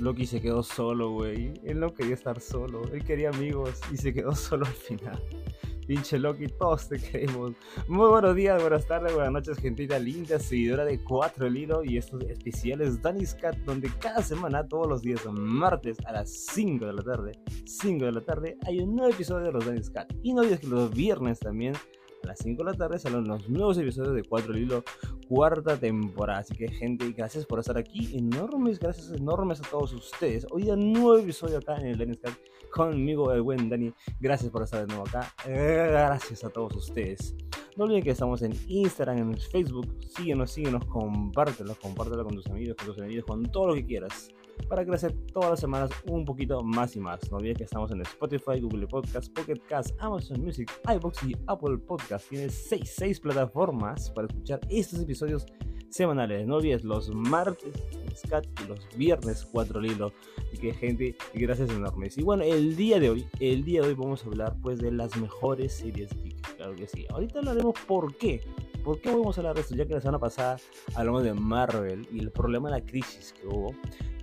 Loki se quedó solo, güey. Él no quería estar solo. Él quería amigos y se quedó solo al final. Pinche Loki, todos te queremos. Muy buenos días, buenas tardes, buenas noches, gentita linda, seguidora de 4 el hilo y estos especiales Danny's Cat, donde cada semana, todos los días, martes a las 5 de la tarde, 5 de la tarde, hay un nuevo episodio de los Danny's Cat. Y no olvides que los viernes también a las 5 de la tarde salen los nuevos episodios de 4 el hilo, cuarta temporada. Así que, gente, gracias por estar aquí. Enormes, gracias enormes a todos ustedes. Hoy día, nuevo episodio acá en el Lenny conmigo, el buen Dani. Gracias por estar de nuevo acá. Gracias a todos ustedes. No olviden que estamos en Instagram, en Facebook. Síguenos, síguenos, compártelo, compártelo con tus amigos, con tus enemigos, con todo lo que quieras para crecer todas las semanas un poquito más y más. No olvides que estamos en Spotify, Google Podcast, Pocket Cast, Amazon Music, iBox y Apple Podcast. Tienes 6, 6 plataformas para escuchar estos episodios semanales. No olvides los martes Scat y los viernes 4 Lilo. Así que gente, gracias enormes. Y bueno, el día de hoy, el día de hoy vamos a hablar pues de las mejores series geek. Claro que sí. Ahorita hablaremos por qué. ¿Por qué vamos a hablar de esto? Ya que la semana pasada hablamos de Marvel y el problema de la crisis que hubo.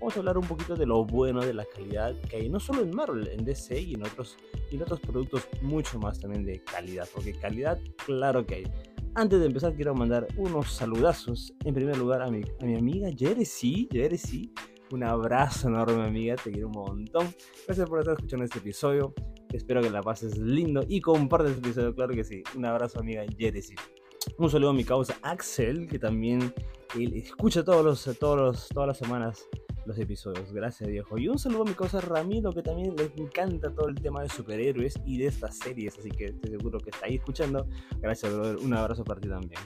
Vamos a hablar un poquito de lo bueno, de la calidad que hay, no solo en Marvel, en DC y en otros, y en otros productos mucho más también de calidad. Porque calidad, claro que hay. Antes de empezar, quiero mandar unos saludazos. En primer lugar, a mi, a mi amiga Jersey. Jersey, un abrazo enorme, amiga. Te quiero un montón. Gracias por estar escuchando este episodio. Espero que la pases lindo y compartas este episodio, claro que sí. Un abrazo, amiga Jersey. Un saludo a mi causa Axel, que también él escucha todos los, todos todas las semanas los episodios. Gracias, viejo. Y un saludo a mi causa Ramiro, que también le encanta todo el tema de superhéroes y de estas series. Así que estoy seguro que está ahí escuchando. Gracias, brother. Un abrazo para ti también.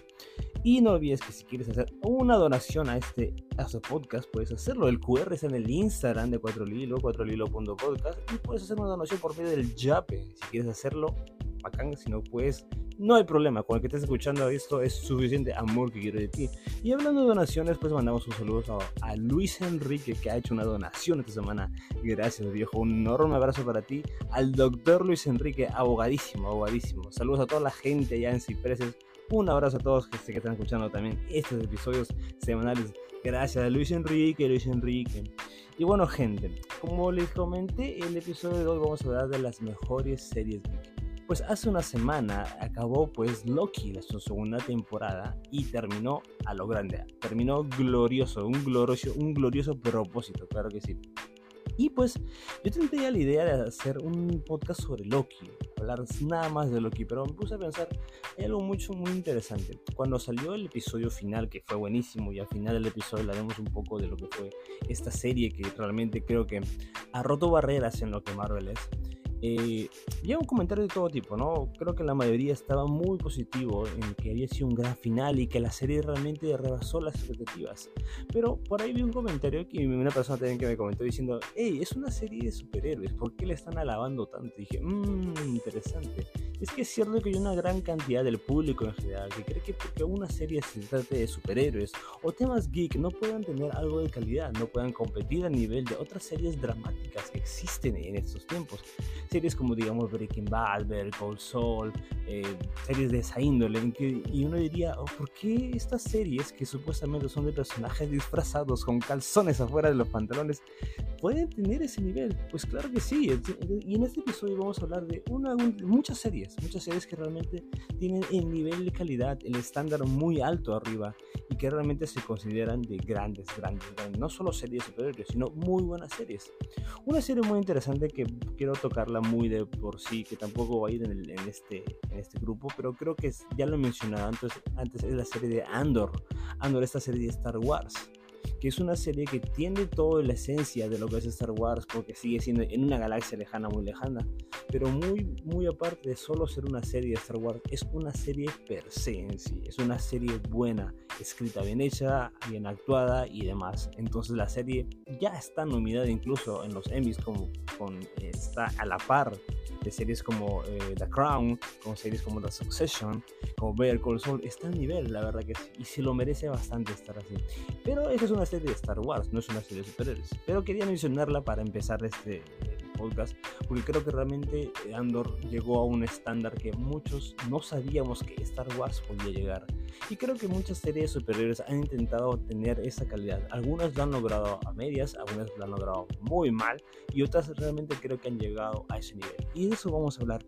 Y no olvides que si quieres hacer una donación a este, a este podcast, puedes hacerlo. El QR está en el Instagram de 4lilo, 4lilo.podcast. Y puedes hacer una donación por medio del Yape. Si quieres hacerlo, bacán. Si no puedes, no hay problema. Con el que estés escuchando esto es suficiente amor que quiero de ti. Y hablando de donaciones, pues mandamos un saludo a, Luis Enrique que ha hecho una donación esta semana. Gracias, viejo. Un enorme abrazo para ti. Al doctor Luis Enrique, abogadísimo, abogadísimo. Saludos a toda la gente allá en Cipreses. Un abrazo a todos que, que están escuchando también estos episodios semanales. Gracias a Luis Enrique, Luis Enrique. Y bueno, gente, como les comenté, el episodio de hoy vamos a hablar de las mejores series pues hace una semana acabó pues Loki, su segunda temporada, y terminó a lo grande. Terminó glorioso, un glorioso, un glorioso propósito, claro que sí. Y pues yo tenía la idea de hacer un podcast sobre Loki, hablar nada más de Loki, pero me puse a pensar en algo mucho, muy interesante. Cuando salió el episodio final, que fue buenísimo, y al final del episodio hablaremos un poco de lo que fue esta serie que realmente creo que ha roto barreras en lo que Marvel es. Eh, un comentario de todo tipo, ¿no? Creo que la mayoría estaba muy positivo en que había sido un gran final y que la serie realmente rebasó las expectativas. Pero por ahí vi un comentario que una persona también que me comentó diciendo, hey, es una serie de superhéroes, ¿por qué le están alabando tanto? Y dije, mmm, interesante. Es que es cierto que hay una gran cantidad del público en general que cree que porque una serie se trate de superhéroes o temas geek no puedan tener algo de calidad, no puedan competir a nivel de otras series dramáticas que existen en estos tiempos series como digamos Breaking Bad, Better Call Saul, eh, series de esa índole, y uno diría, oh, ¿por qué estas series que supuestamente son de personajes disfrazados con calzones afuera de los pantalones pueden tener ese nivel? Pues claro que sí, y en este episodio vamos a hablar de una, muchas series, muchas series que realmente tienen el nivel de calidad, el estándar muy alto arriba y que realmente se consideran de grandes, grandes, grandes no solo series superiores, sino muy buenas series. Una serie muy interesante que quiero tocarla muy de por sí, que tampoco va a ir en, este, en este grupo, pero creo que ya lo he mencionado antes, antes, es la serie de Andor. Andor, esta serie de Star Wars que es una serie que tiene toda la esencia de lo que es Star Wars, porque sigue siendo en una galaxia lejana, muy lejana, pero muy, muy aparte de solo ser una serie de Star Wars, es una serie per se en sí, es una serie buena, escrita bien hecha, bien actuada y demás. Entonces la serie ya está nominada incluso en los Emmys, como con, está a la par de series como eh, The Crown, como series como The Succession, como Better Call Saul, está a nivel, la verdad que sí, y se lo merece bastante estar así. Pero esa es una serie de Star Wars, no es una serie de superhéroes. Pero quería mencionarla para empezar este, podcast, porque creo que realmente Andor llegó a un estándar que muchos no sabíamos que Star Wars podía llegar. Y creo que muchas series superiores han intentado tener esa calidad. Algunas lo han logrado a medias, algunas lo han logrado muy mal y otras realmente creo que han llegado a ese nivel. Y de eso vamos a hablar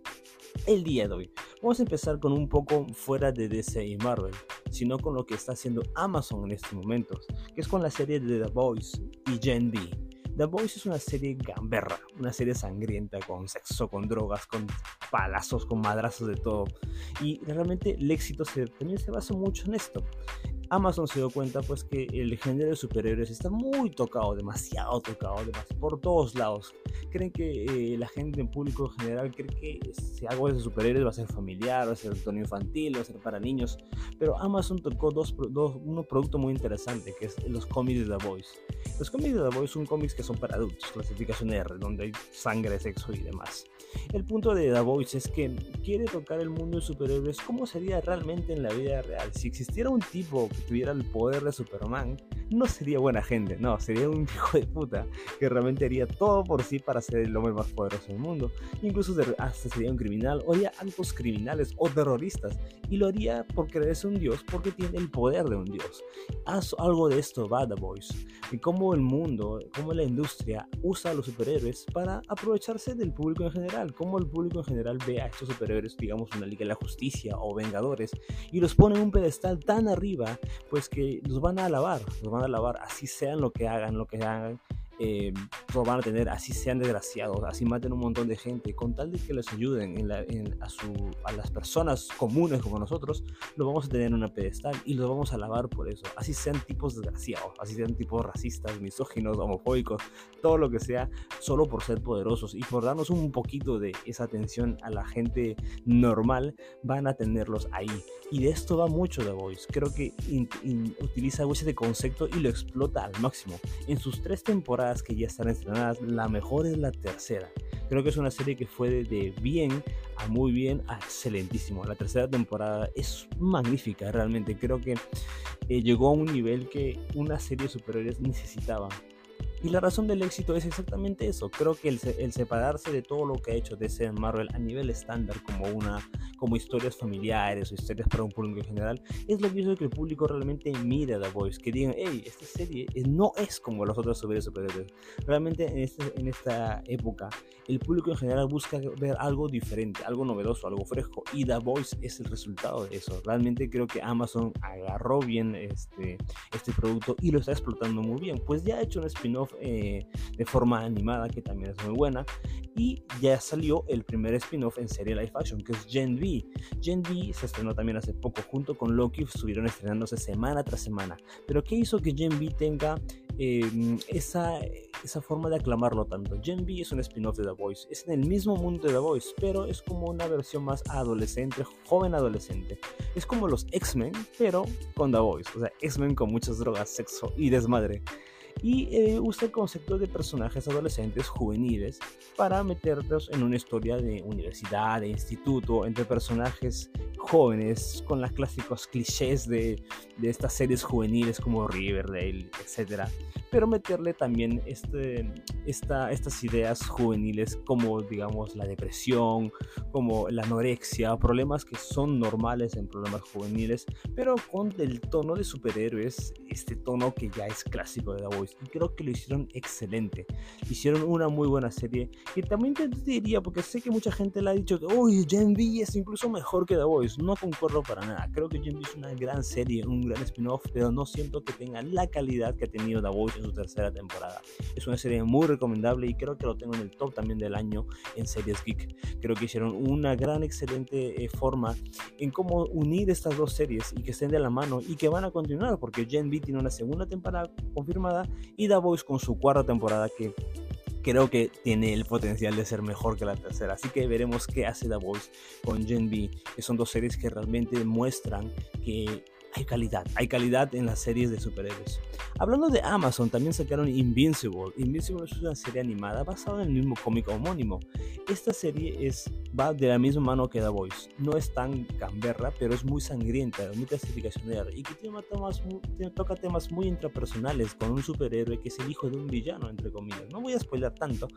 el día de hoy. Vamos a empezar con un poco fuera de DC y Marvel, sino con lo que está haciendo Amazon en estos momentos, que es con la serie de The Boys y Gen B. The Boys es una serie gamberra, una serie sangrienta, con sexo, con drogas, con palazos, con madrazos de todo. Y realmente el éxito se, también se basa mucho en esto. Amazon se dio cuenta pues que el género de superhéroes está muy tocado, demasiado tocado, por todos lados. Creen que eh, la gente en público en general cree que si algo de superhéroes va a ser familiar, va a ser tono infantil, va a ser para niños. Pero Amazon tocó dos, dos, un producto muy interesante que es los cómics de The Voice. Los cómics de The Voice son cómics que son para adultos, clasificación R, donde hay sangre, sexo y demás. El punto de The Voice es que quiere tocar el mundo de superhéroes como sería realmente en la vida real. Si existiera un tipo tuviera el poder de Superman, no sería buena gente, no, sería un hijo de puta que realmente haría todo por sí para ser el hombre más poderoso del mundo. Incluso hasta sería un criminal, o haría actos criminales o terroristas, y lo haría por creerse un dios porque tiene el poder de un dios. Haz algo de esto The Voice, y cómo el mundo, cómo la industria usa a los superhéroes para aprovecharse del público en general, cómo el público en general ve a estos superhéroes, digamos una Liga de la Justicia o Vengadores, y los pone en un pedestal tan arriba, pues que los van a alabar, los van a lavar, así sean lo que hagan, lo que hagan, eh, a tener, así sean desgraciados, así maten un montón de gente, con tal de que les ayuden en a, su, a, las personas comunes como nosotros, lo vamos a tener en una pedestal y los vamos a alabar por eso, así sean tipos desgraciados, así sean tipos racistas, misóginos, homofóbicos, todo lo que sea, solo por ser poderosos y por darnos un poquito de esa atención a la gente normal, van a tenerlos ahí. Y de esto va mucho The Voice, creo que utiliza ese concepto y lo explota al máximo. En sus tres temporadas, que ya están estrenadas. La mejor es la tercera. Creo que es una serie que fue de, bien a muy bien a excelentísimo. La tercera temporada es magnífica realmente. Creo que eh, llegó a un nivel que una serie de superhéroes necesitaba. Y la razón del éxito es exactamente eso. Creo que el, el, separarse de todo lo que ha hecho DC Marvel a nivel estándar, como, una, como historias familiares o historias para un público en general, es lo hizo que el público realmente mire a The Voice. Que digan, hey, esta serie no es como los otros superhéroes. Realmente en, este, en esta época, el público en general busca ver algo diferente, algo novedoso, algo fresco. Y The Voice es el resultado de eso. Realmente creo que Amazon agarró bien este, este producto y lo está explotando muy bien. Pues ya ha hecho un spin-off eh, de forma animada, que también es muy buena. Y ya salió el primer spin-off en serie live action, que es Gen V. Gen V se estrenó también hace poco, junto con Loki, estuvieron estrenándose semana tras semana. Pero ¿qué hizo que Gen V tenga em, esa, esa forma de aclamarlo tanto. Gen V es un spin-off de The Voice. Es en el mismo mundo de The Voice, pero es como una versión más adolescente, joven adolescente. Es como los X-Men, pero con The Voice. O sea, X-Men con muchas drogas, sexo y desmadre y eh, usa el concepto de personajes adolescentes juveniles para meterlos en una historia de universidad, de instituto, entre personajes jóvenes con los clásicos clichés de, de estas series juveniles como Riverdale, etc. Pero meterle también este, esta, estas ideas juveniles como, digamos, la depresión, como la anorexia, problemas que son normales en problemas juveniles, pero con el tono de superhéroes, este tono que ya es clásico de The Voice. Y creo que lo hicieron excelente. Hicieron una muy buena serie. Y también te diría, porque sé que mucha gente le ha dicho que, uy, Gen V es incluso mejor que The Voice. No concuerdo para nada. Creo que Gen V es una gran serie, un gran spin-off, pero no siento que tenga la calidad que ha tenido The Voice en su tercera temporada. Es una serie muy recomendable y creo que lo tengo en el top también del año en series geek. Creo que hicieron una gran, excelente eh, forma en cómo unir estas dos series y que estén de la mano y que van a continuar porque Gen V tiene una segunda temporada confirmada y The Voice con su cuarta temporada que creo que tiene el potencial de ser mejor que la tercera. Así que veremos qué hace The Voice con Gen V, que son dos series que realmente muestran que hay calidad, hay calidad en las series de superhéroes. Hablando de Amazon, también sacaron Invincible. Invincible es una serie animada basada en el mismo cómic homónimo. Esta serie es va de la misma mano que The Voice. No es tan camberra, pero es muy sangrienta, muy clasificacionera y que tiene temas, toca temas muy intrapersonales con un superhéroe que es el hijo de un villano, entre comillas. No voy a spoiler tanto,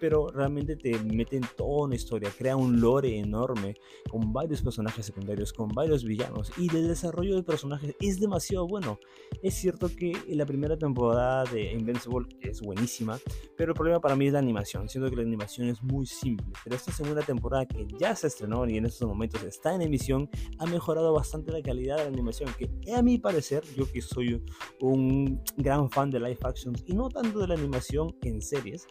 pero realmente te mete en toda una historia, crea un lore enorme con varios personajes secundarios, con varios villanos y el desarrollo de personajes es demasiado bueno. Es cierto que la primera temporada de Invincible es buenísima, pero el problema para mí es la animación. Siento que la animación es muy simple, pero esta segunda temporada que ya se estrenó y en estos momentos está en emisión ha mejorado bastante la calidad de la animación, que a mi parecer, yo que soy un gran fan de live actions y no tanto de la animación en series,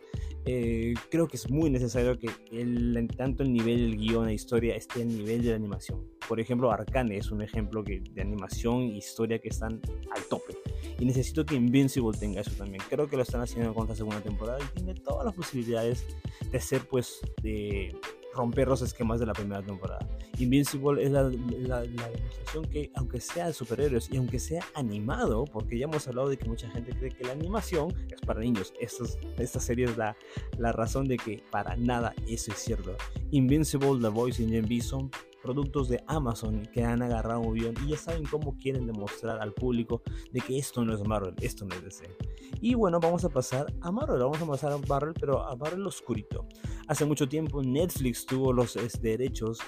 eh, creo que es muy necesario que el, tanto el nivel del guion e historia esté al nivel de la animación. Por ejemplo, Arcane es un ejemplo que, de animación e historia que están al tope. Y necesito que Invincible tenga eso también. Creo que lo están haciendo con esta segunda temporada y tiene todas las posibilidades de ser, pues, de romper los esquemas de la primera temporada. Invincible es la, demostración que, aunque sea de superhéroes y aunque sea animado, porque ya hemos hablado de que mucha gente cree que la animación es para niños, esta serie es la, la razón de que para nada eso es cierto. Invincible, The Voice y Gen son productos de Amazon que han agarrado un bien y ya saben cómo quieren demostrar al público de que esto no es Marvel, esto no es DC. Y bueno, vamos a pasar a Marvel, vamos a pasar a Marvel, pero a Marvel oscurito. Hace mucho tiempo Netflix tuvo los derechos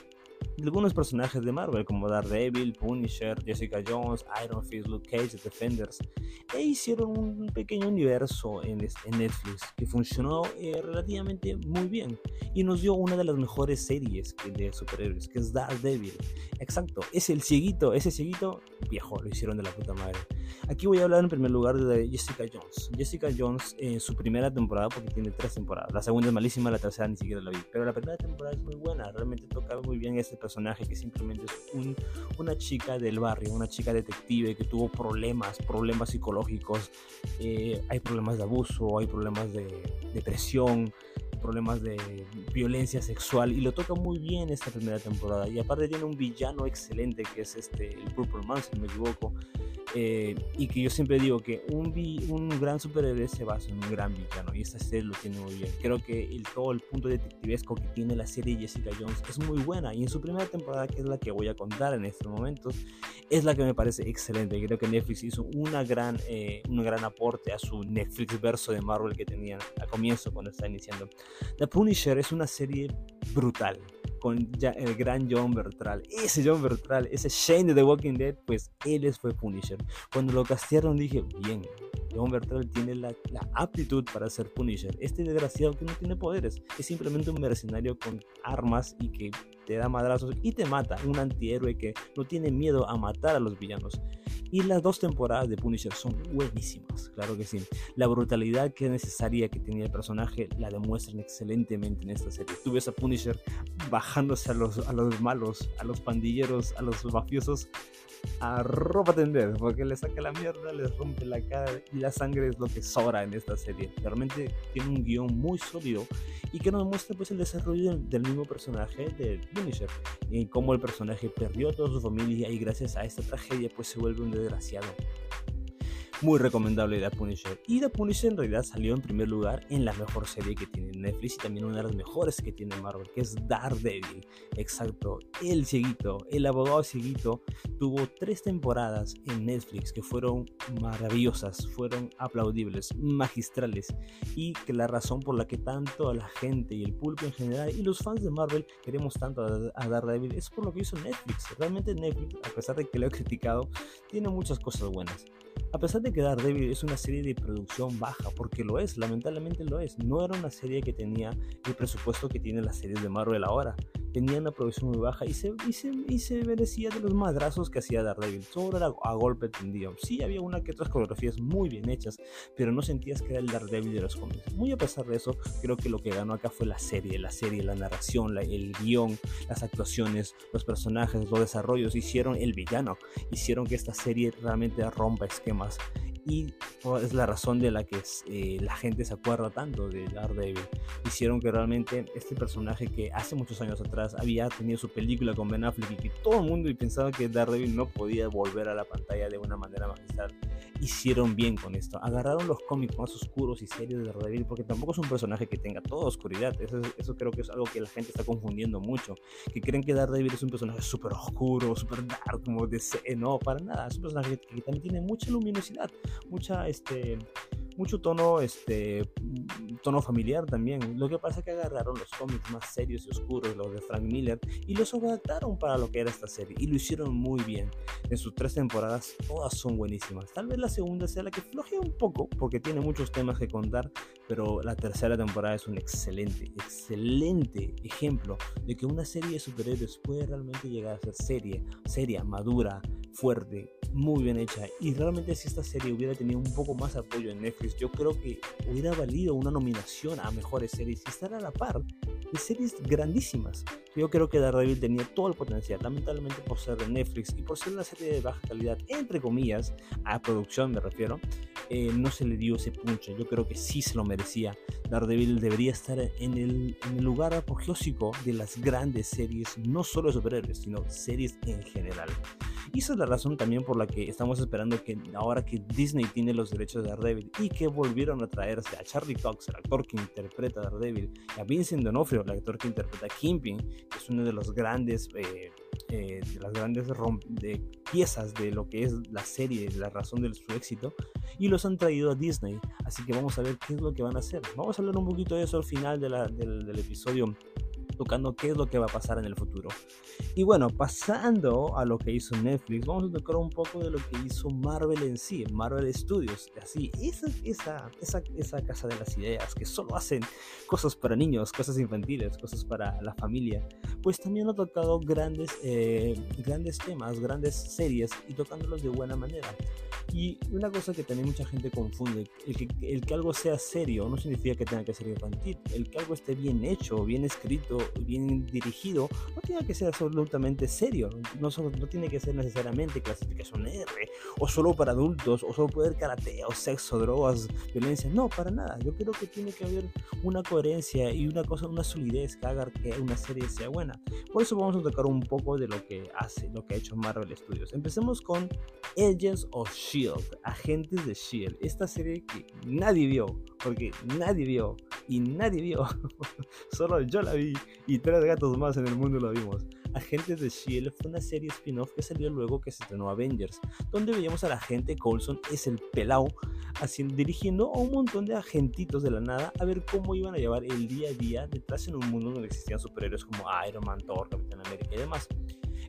algunos personajes de Marvel como Daredevil, Punisher, Jessica Jones, Iron Fist, Luke Cage, Defenders, e hicieron un pequeño universo en, Netflix que funcionó eh, relativamente muy bien y nos dio una de las mejores series de superhéroes, que es Daredevil. Exacto, es el cieguito, ese cieguito viejo, lo hicieron de la puta madre. Aquí voy a hablar en primer lugar de Jessica Jones. Jessica Jones en su primera temporada, porque tiene tres temporadas, la segunda es malísima, la tercera ni siquiera la vi, pero la primera temporada es muy buena, realmente toca muy bien este personaje que simplemente es una chica del barrio, una chica detective que tuvo problemas, problemas psicológicos, eh, hay problemas de abuso, hay problemas de depresión, problemas de violencia sexual y lo toca muy bien esta primera temporada y aparte tiene un villano excelente que es este el Purple Man si no me equivoco eh, y que yo siempre digo que un, un gran superhéroe se basa en un gran villano y esta serie lo tiene muy bien. Creo que el, todo el punto detectivesco que tiene la serie Jessica Jones es muy buena y en su primera temporada, que es la que voy a contar en estos momentos, es la que me parece excelente. Creo que Netflix hizo una gran, eh, un gran aporte a su Netflix verso de Marvel que tenían a comienzo cuando está iniciando. The Punisher es una serie brutal con el gran John Bertral. Ese John Bertral, ese Shane de The Walking Dead, pues él fue Punisher. Cuando lo castearon dije, bien, John Bertral tiene la, la, aptitud para ser Punisher. Este desgraciado que no tiene poderes, es simplemente un mercenario con armas y que te da madrazos y te mata. Un antihéroe que no tiene miedo a matar a los villanos. Y las dos temporadas de Punisher son buenísimas, claro que sí. La brutalidad que es necesaria que tenía el personaje la demuestran excelentemente en esta serie. Tú ves a Punisher bajándose a los, a los malos, a los pandilleros, a los mafiosos a ropa tender, porque le saca la mierda, les rompe la cara y la sangre es lo que sobra en esta serie. Realmente tiene un guion muy sólido y que nos muestra pues el desarrollo del, mismo personaje de Punisher y cómo el personaje perdió a toda su familia y gracias a esta tragedia pues se vuelve un desgraciado muy recomendable The Punisher. Y The Punisher en realidad salió en primer lugar en la mejor serie que tiene Netflix y también una de las mejores que tiene Marvel, que es Daredevil. Exacto, el cieguito, el abogado cieguito, tuvo tres temporadas en Netflix que fueron maravillosas, fueron aplaudibles, magistrales y que la razón por la que tanto la gente y el público en general y los fans de Marvel queremos tanto a, Daredevil es por lo que hizo Netflix. Realmente Netflix, a pesar de que lo he criticado, tiene muchas cosas buenas. A pesar de que Daredevil es una serie de producción baja, porque lo es, lamentablemente lo es, no era una serie que tenía el presupuesto que tienen las series de Marvel ahora tenía una producción muy baja y se, y se, merecía de los madrazos que hacía Daredevil. Todo era a golpe tendido. Sí, había una que otras coreografías muy bien hechas, pero no sentías que era el Daredevil de los cómics. Muy a pesar de eso, creo que lo que ganó acá fue la serie, la serie, la narración, el guion, las actuaciones, los personajes, los desarrollos, hicieron el villano, hicieron que esta serie realmente rompa esquemas más y es la razón de la que eh, la gente se acuerda tanto de Daredevil. Hicieron que realmente este personaje que hace muchos años atrás había tenido su película con Ben Affleck y que todo el mundo pensaba que Daredevil no podía volver a la pantalla de una manera magistral, hicieron bien con esto. Agarraron los cómics más oscuros y serios de Daredevil porque tampoco es un personaje que tenga toda oscuridad. Eso, eso creo que es algo que la gente está confundiendo mucho. Que creen que Daredevil es un personaje súper oscuro, súper dark, como DC. No, para nada. Es un personaje que también tiene mucha luminosidad, mucha este, mucho tono, este, tono familiar también. Lo que pasa es que agarraron los cómics más serios y oscuros, los de Frank Miller, y los adaptaron para lo que era esta serie. Y lo hicieron muy bien. En sus tres temporadas, todas son buenísimas. Tal vez la segunda sea la que flojea un poco, porque tiene muchos temas que contar, pero la tercera temporada es un excelente, excelente ejemplo de que una serie de superhéroes puede realmente llegar a ser serie, seria, madura, fuerte, muy bien hecha. Y realmente si esta serie hubiera tenido un poco más apoyo en Netflix, yo creo que hubiera valido una nominación a mejores series y estar a la par de series grandísimas. Yo creo que Daredevil tenía todo el potencial, lamentablemente por ser de Netflix y por ser una serie de baja calidad, entre comillas, a producción me refiero, eh, no se le dio ese puncho. Yo creo que sí se lo merecía. Daredevil debería estar en el, en el lugar apogeósico de las grandes series, no solo de superhéroes, sino series en general. Y esa es la razón también por la que estamos esperando que ahora que Disney tiene los derechos de Daredevil y que volvieron a traerse a Charlie Cox, el actor que interpreta Daredevil, y a Vincent D'Onofrio, el actor que interpreta a Kingpin, es uno de los grandes, eh, eh, de las grandes de piezas de lo que es la serie, la razón de su éxito, y los han traído a Disney. Así que vamos a ver qué es lo que van a hacer. Vamos a hablar un poquito de eso al final de del, del episodio tocando qué es lo que va a pasar en el futuro. Y bueno, pasando a lo que hizo Netflix, vamos a tocar un poco de lo que hizo Marvel en sí, Marvel Studios. Así, esa, esa, esa, esa casa de las ideas que solo hacen cosas para niños, cosas infantiles, cosas para la familia, pues también ha tocado grandes, eh, grandes temas, grandes series y tocándolos de buena manera. Y una cosa que también mucha gente confunde, el que, el que algo sea serio no significa que tenga que ser infantil. El que algo esté bien hecho, bien escrito, bien dirigido, no tiene que ser absolutamente serio. No, no tiene que ser necesariamente clasificación R, o solo para adultos, o solo poder karate, o sexo, drogas, violencia. No, para nada. Yo creo que tiene que haber una coherencia y una cosa, una solidez que haga que una serie sea buena. Por eso vamos a tocar un poco de lo que hace, lo que ha hecho Marvel Studios. Empecemos con Agents of Shield Agentes de Shield, esta serie que nadie vio, porque nadie vio y nadie vio, solo yo la vi y tres gatos más en el mundo la vimos. Agentes de Shield fue una serie spin-off que salió luego que se estrenó Avengers, donde veíamos a la agente Coulson, es el pelao, haciendo, dirigiendo a un montón de agentitos de la nada a ver cómo iban a llevar el día a día detrás en un mundo donde existían superhéroes como Iron Man, Thor, Capitán América y demás.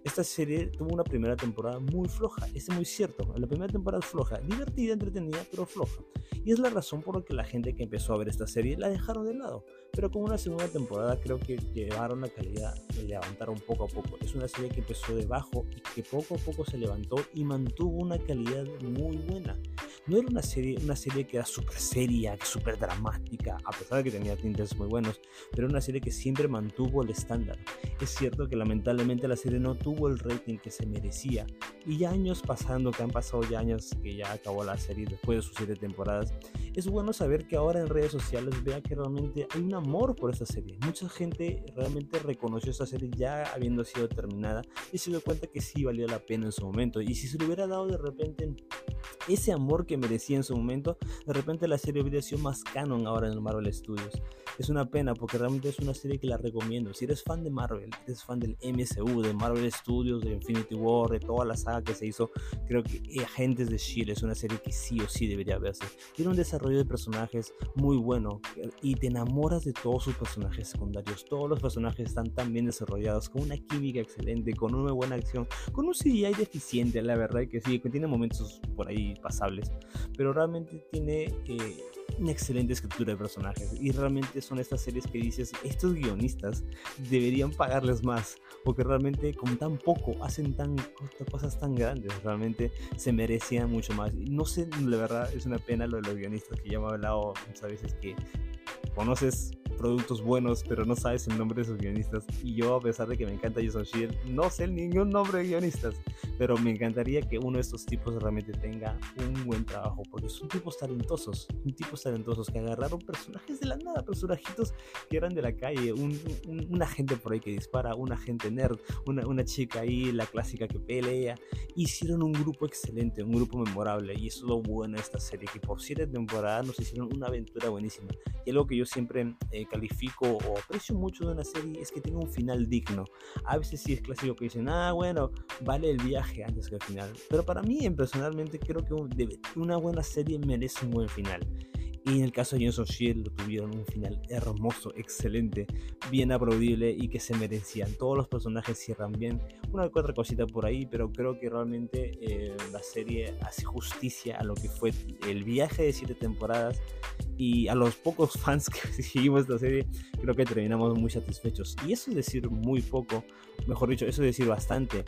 Esta serie tuvo una primera temporada muy floja, es muy cierto. La primera temporada es floja, divertida, entretenida, pero floja. Y es la razón por la que la gente que empezó a ver esta serie la dejaron de lado. Pero con una segunda temporada creo que llevaron la calidad, y levantaron poco a poco. Es una serie que empezó de bajo y que poco a poco se levantó y mantuvo una calidad muy buena. No era una serie, una serie que era súper seria, súper dramática, a pesar de que tenía tintes muy buenos, pero era una serie que siempre mantuvo el estándar. Es cierto que lamentablemente la serie no tuvo el rating que se merecía, y ya años pasando, que han pasado ya años que ya acabó la serie después de sus siete temporadas, es bueno saber que ahora en redes sociales vea que realmente hay un amor por esta serie. Mucha gente realmente reconoció esta serie ya habiendo sido terminada y se dio cuenta que sí valía la pena en su momento. Y si se le hubiera dado de repente ese amor que merecía en su momento, de repente la serie hubiera sido más canon ahora en el Marvel Studios. Es una pena porque realmente es una serie que la recomiendo. Si eres fan de Marvel, eres fan del MCU, de Marvel Studios, de Infinity War, de toda la saga que se hizo, creo que Agentes de Shield es una serie que sí o sí debería verse. Tiene un desarrollo de personajes muy bueno y te enamoras de todos sus personajes secundarios. Todos los personajes están tan bien desarrollados, con una química excelente, con una buena acción, con un CGI deficiente, la verdad que sí, que tiene momentos por ahí pasables, pero realmente tiene eh, una excelente escritura de personajes y realmente son estas series que dices, estos guionistas deberían pagarles más, porque realmente con tan poco hacen tan cosas tan grandes, realmente se merecían mucho más. No sé, la verdad es una pena lo de los guionistas que ya me he hablado muchas veces que conoces productos buenos, pero no sabes el nombre de sus guionistas. Y yo, a pesar de que me encanta Jason Shield, no sé ningún nombre de guionistas. Pero me encantaría que uno de estos tipos realmente tenga un buen trabajo, porque son tipos talentosos, son tipos talentosos que agarraron personajes de la nada, personajitos que eran de la calle, un, un, agente por ahí que dispara, un agente nerd, una, una chica ahí, la clásica que pelea. Hicieron un grupo excelente, un grupo memorable, y eso es lo bueno de esta serie, que por siete temporadas nos hicieron una aventura buenísima. Y algo que yo siempre eh, califico o aprecio mucho de una serie es que tenga un final digno. A veces sí es clásico que dicen, ah, bueno, vale el viaje antes que el final. Pero para mí, personalmente, creo que una buena serie merece un buen final. Y en el caso de Johnson Shield tuvieron un final hermoso, excelente, bien aplaudible y que se merecían. Todos los personajes cierran bien. Una que otra cosita por ahí, pero creo que realmente eh, la serie hace justicia a lo que fue el viaje de siete temporadas. Y a los pocos fans que seguimos esta serie, creo que terminamos muy satisfechos. Y eso es decir muy poco, mejor dicho, eso es decir bastante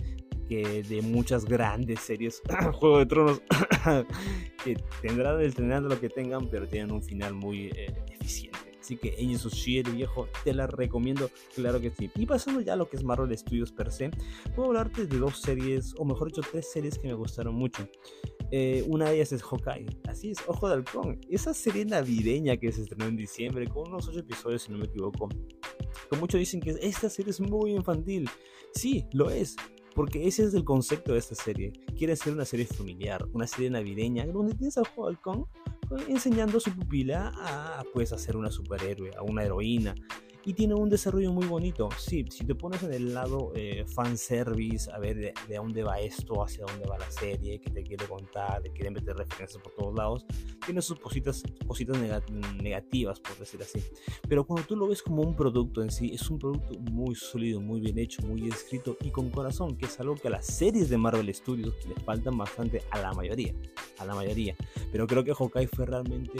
de muchas grandes series, Juego de Tronos, que tendrán el tener lo que tengan, pero tienen un final muy eh, eficiente. Así que Agents of S.H.I.E.L.D. viejo, te la recomiendo, claro que sí. Y pasando ya a lo que es Marvel Studios per se, puedo hablarte de dos series, o mejor dicho, tres series que me gustaron mucho. Eh, una de ellas es Hawkeye, así es, Ojo de Halcón. Esa serie navideña que se estrenó en diciembre, con unos ocho episodios, si no me equivoco. Muchos dicen que esta serie es muy infantil. Sí, lo es, porque ese es el concepto de esta serie. Quiere ser una serie familiar, una serie navideña, donde tienes a Falcon enseñando a su pupila a pues, a ser una superhéroe, a una heroína, y tiene un desarrollo muy bonito. Sí, si te pones en el lado eh, fanservice, a ver de, dónde va esto, hacia dónde va la serie, qué te quiere contar, te quiere meter referencias por todos lados, tiene sus cositas, cositas negativas, por decir así. Pero cuando tú lo ves como un producto en sí, es un producto muy sólido, muy bien hecho, muy escrito y con corazón, que es algo que a las series de Marvel Studios les faltan bastante a la mayoría, a la mayoría. Pero creo que Hawkeye fue realmente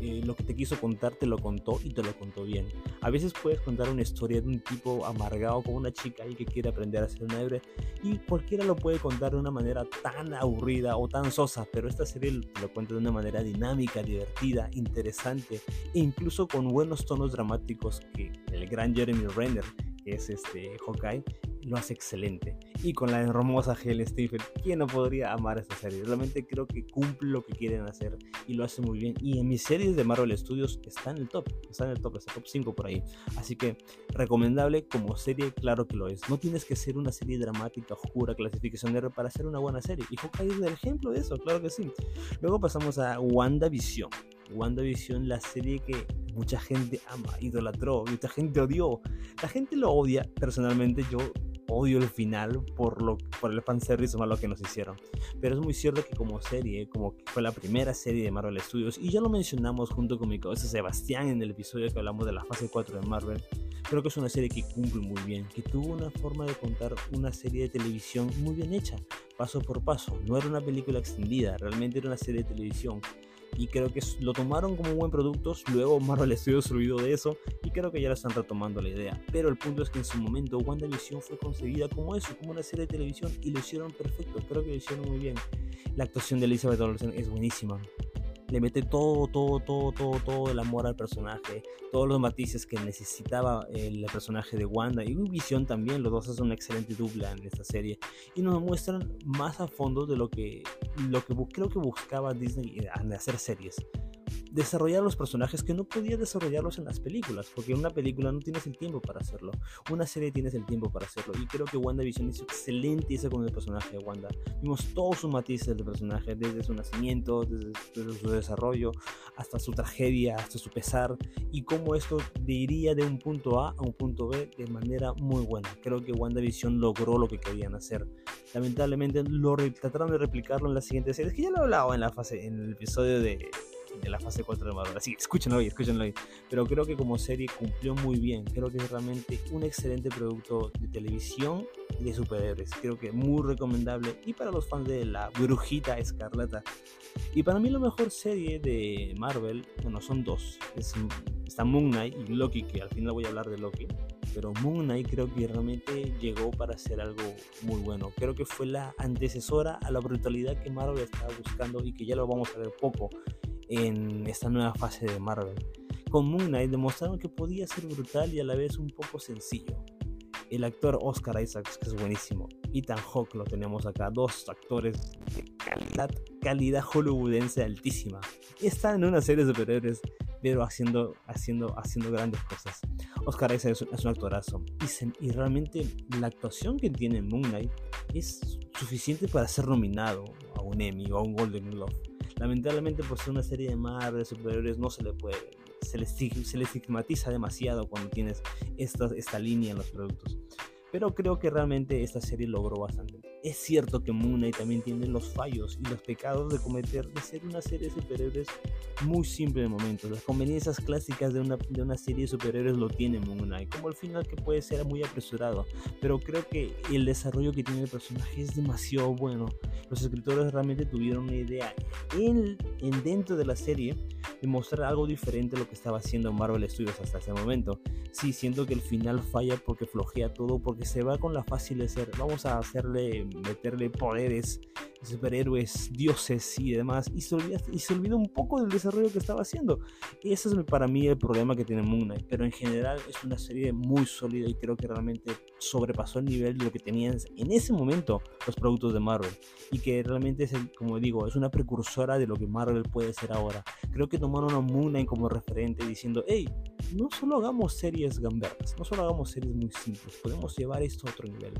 eh, lo que te quiso contar te lo contó y te lo contó bien. A veces puedes contar una historia de un tipo amargado con una chica ahí que quiere aprender a ser un héroe y cualquiera lo puede contar de una manera tan aburrida o tan sosa, pero esta serie lo cuenta de una manera dinámica, divertida, interesante e incluso con buenos tonos dramáticos que el gran Jeremy Renner, que es este Hawkeye, lo hace excelente. Y con la hermosa Helen Stephen, ¿quién no podría amar esta serie? Realmente creo que cumple lo que quieren hacer y lo hace muy bien. Y en mis series de Marvel Studios está en el top, está en el top, está top 5 por ahí. Así que recomendable como serie, claro que lo es. No tienes que ser una serie dramática, oscura, clasificación R para hacer una buena serie. Y Hawkeye es el ejemplo de eso, claro que sí. Luego pasamos a WandaVision. WandaVision, la serie que mucha gente ama, idolatró, mucha gente odió. La gente lo odia, personalmente yo odio el final por, lo, por el fanservice lo que nos hicieron. Pero es muy cierto que como serie, como que fue la primera serie de Marvel Studios, y ya lo mencionamos junto con mi cabeza Sebastián en el episodio que hablamos de la fase 4 de Marvel, creo que es una serie que cumple muy bien, que tuvo una forma de contar una serie de televisión muy bien hecha, paso por paso. No era una película extendida, realmente era una serie de televisión y creo que lo tomaron como buen producto. Luego Marvel Studios se olvidó de eso y creo que ya lo están retomando la idea. Pero el punto es que en su momento WandaVision fue concebida como eso, como una serie de televisión y lo hicieron perfecto. Creo que lo hicieron muy bien. La actuación de Elizabeth Olsen es buenísima le mete todo, todo, todo, todo, todo el amor al personaje, todos los matices que necesitaba el personaje de Wanda y Vision también, los dos hacen una excelente dupla en esta serie y nos muestran más a fondo de lo que, lo que creo que buscaba Disney al hacer series desarrollar los personajes que no podía desarrollarlos en las películas, porque en una película no tienes el tiempo para hacerlo, una serie tienes el tiempo para hacerlo, y creo que WandaVision hizo excelente con el personaje de Wanda. Vimos todos sus matices del personaje, desde su nacimiento, desde, su desarrollo, hasta su tragedia, hasta su pesar, y cómo esto iría de un punto A a un punto B de manera muy buena. Creo que WandaVision logró lo que querían hacer. Lamentablemente lo trataron de replicarlo en la siguiente serie, es que ya lo he hablado en la fase, en el episodio de de la fase 4 de Marvel. Así escúchenlo hoy, escúchenlo hoy. Pero creo que como serie cumplió muy bien. Creo que es realmente un excelente producto de televisión y de superhéroes. Creo que muy recomendable. Y para los fans de la brujita escarlata. Y para mí la mejor serie de Marvel, bueno, son dos. está Moon Knight y Loki, que al final voy a hablar de Loki. Pero Moon Knight creo que realmente llegó para hacer algo muy bueno. Creo que fue la antecesora a la brutalidad que Marvel estaba buscando y que ya lo vamos a ver poco en esta nueva fase de Marvel. con Moon Knight demostraron que podía ser brutal y a la vez un poco sencillo. El actor Oscar Isaacs, que es buenísimo, Ethan Hawke lo tenemos acá, dos actores de calidad, calidad hollywoodense altísima. Y están en una serie de superhéroes, pero haciendo, haciendo, haciendo grandes cosas. Oscar Isaac es un, actorazo. Y, y, realmente la actuación que tiene Moon Knight es suficiente para ser nominado a un Emmy o a un Golden Globe. Lamentablemente por ser una serie de Marvel de no se le puede, se le, se estigmatiza demasiado cuando tienes esta, esta línea en los productos. Pero creo que realmente esta serie logró bastante. Es cierto que Moon Knight también tiene los fallos y los pecados de cometer de ser una serie de superhéroes muy simple de momentos. Las conveniencias clásicas de una, de una serie de superhéroes lo tiene Moon Knight, como el final que puede ser muy apresurado. Pero creo que el desarrollo que tiene el personaje es demasiado bueno. Los escritores realmente tuvieron una idea en, en dentro de la serie de mostrar algo diferente a lo que estaba haciendo Marvel Studios hasta ese momento. Sí, siento que el final falla porque flojea todo, porque se va con la fácil de ser, vamos a hacerle, meterle poderes, superhéroes, dioses y demás, y se, olvida, y se olvida un poco del desarrollo que estaba haciendo. Ese es para mí el problema que tiene Moon Knight, pero en general es una serie muy sólida y creo que realmente sobrepasó el nivel de lo que tenían en ese momento los productos de Marvel, y que realmente es, como digo, es una precursora de lo que Marvel puede ser ahora. Creo que tomaron a Moon Knight como referente diciendo, hey, no solo hagamos series gamberras, no solo hagamos series muy simples, podemos llevar esto a otro nivel.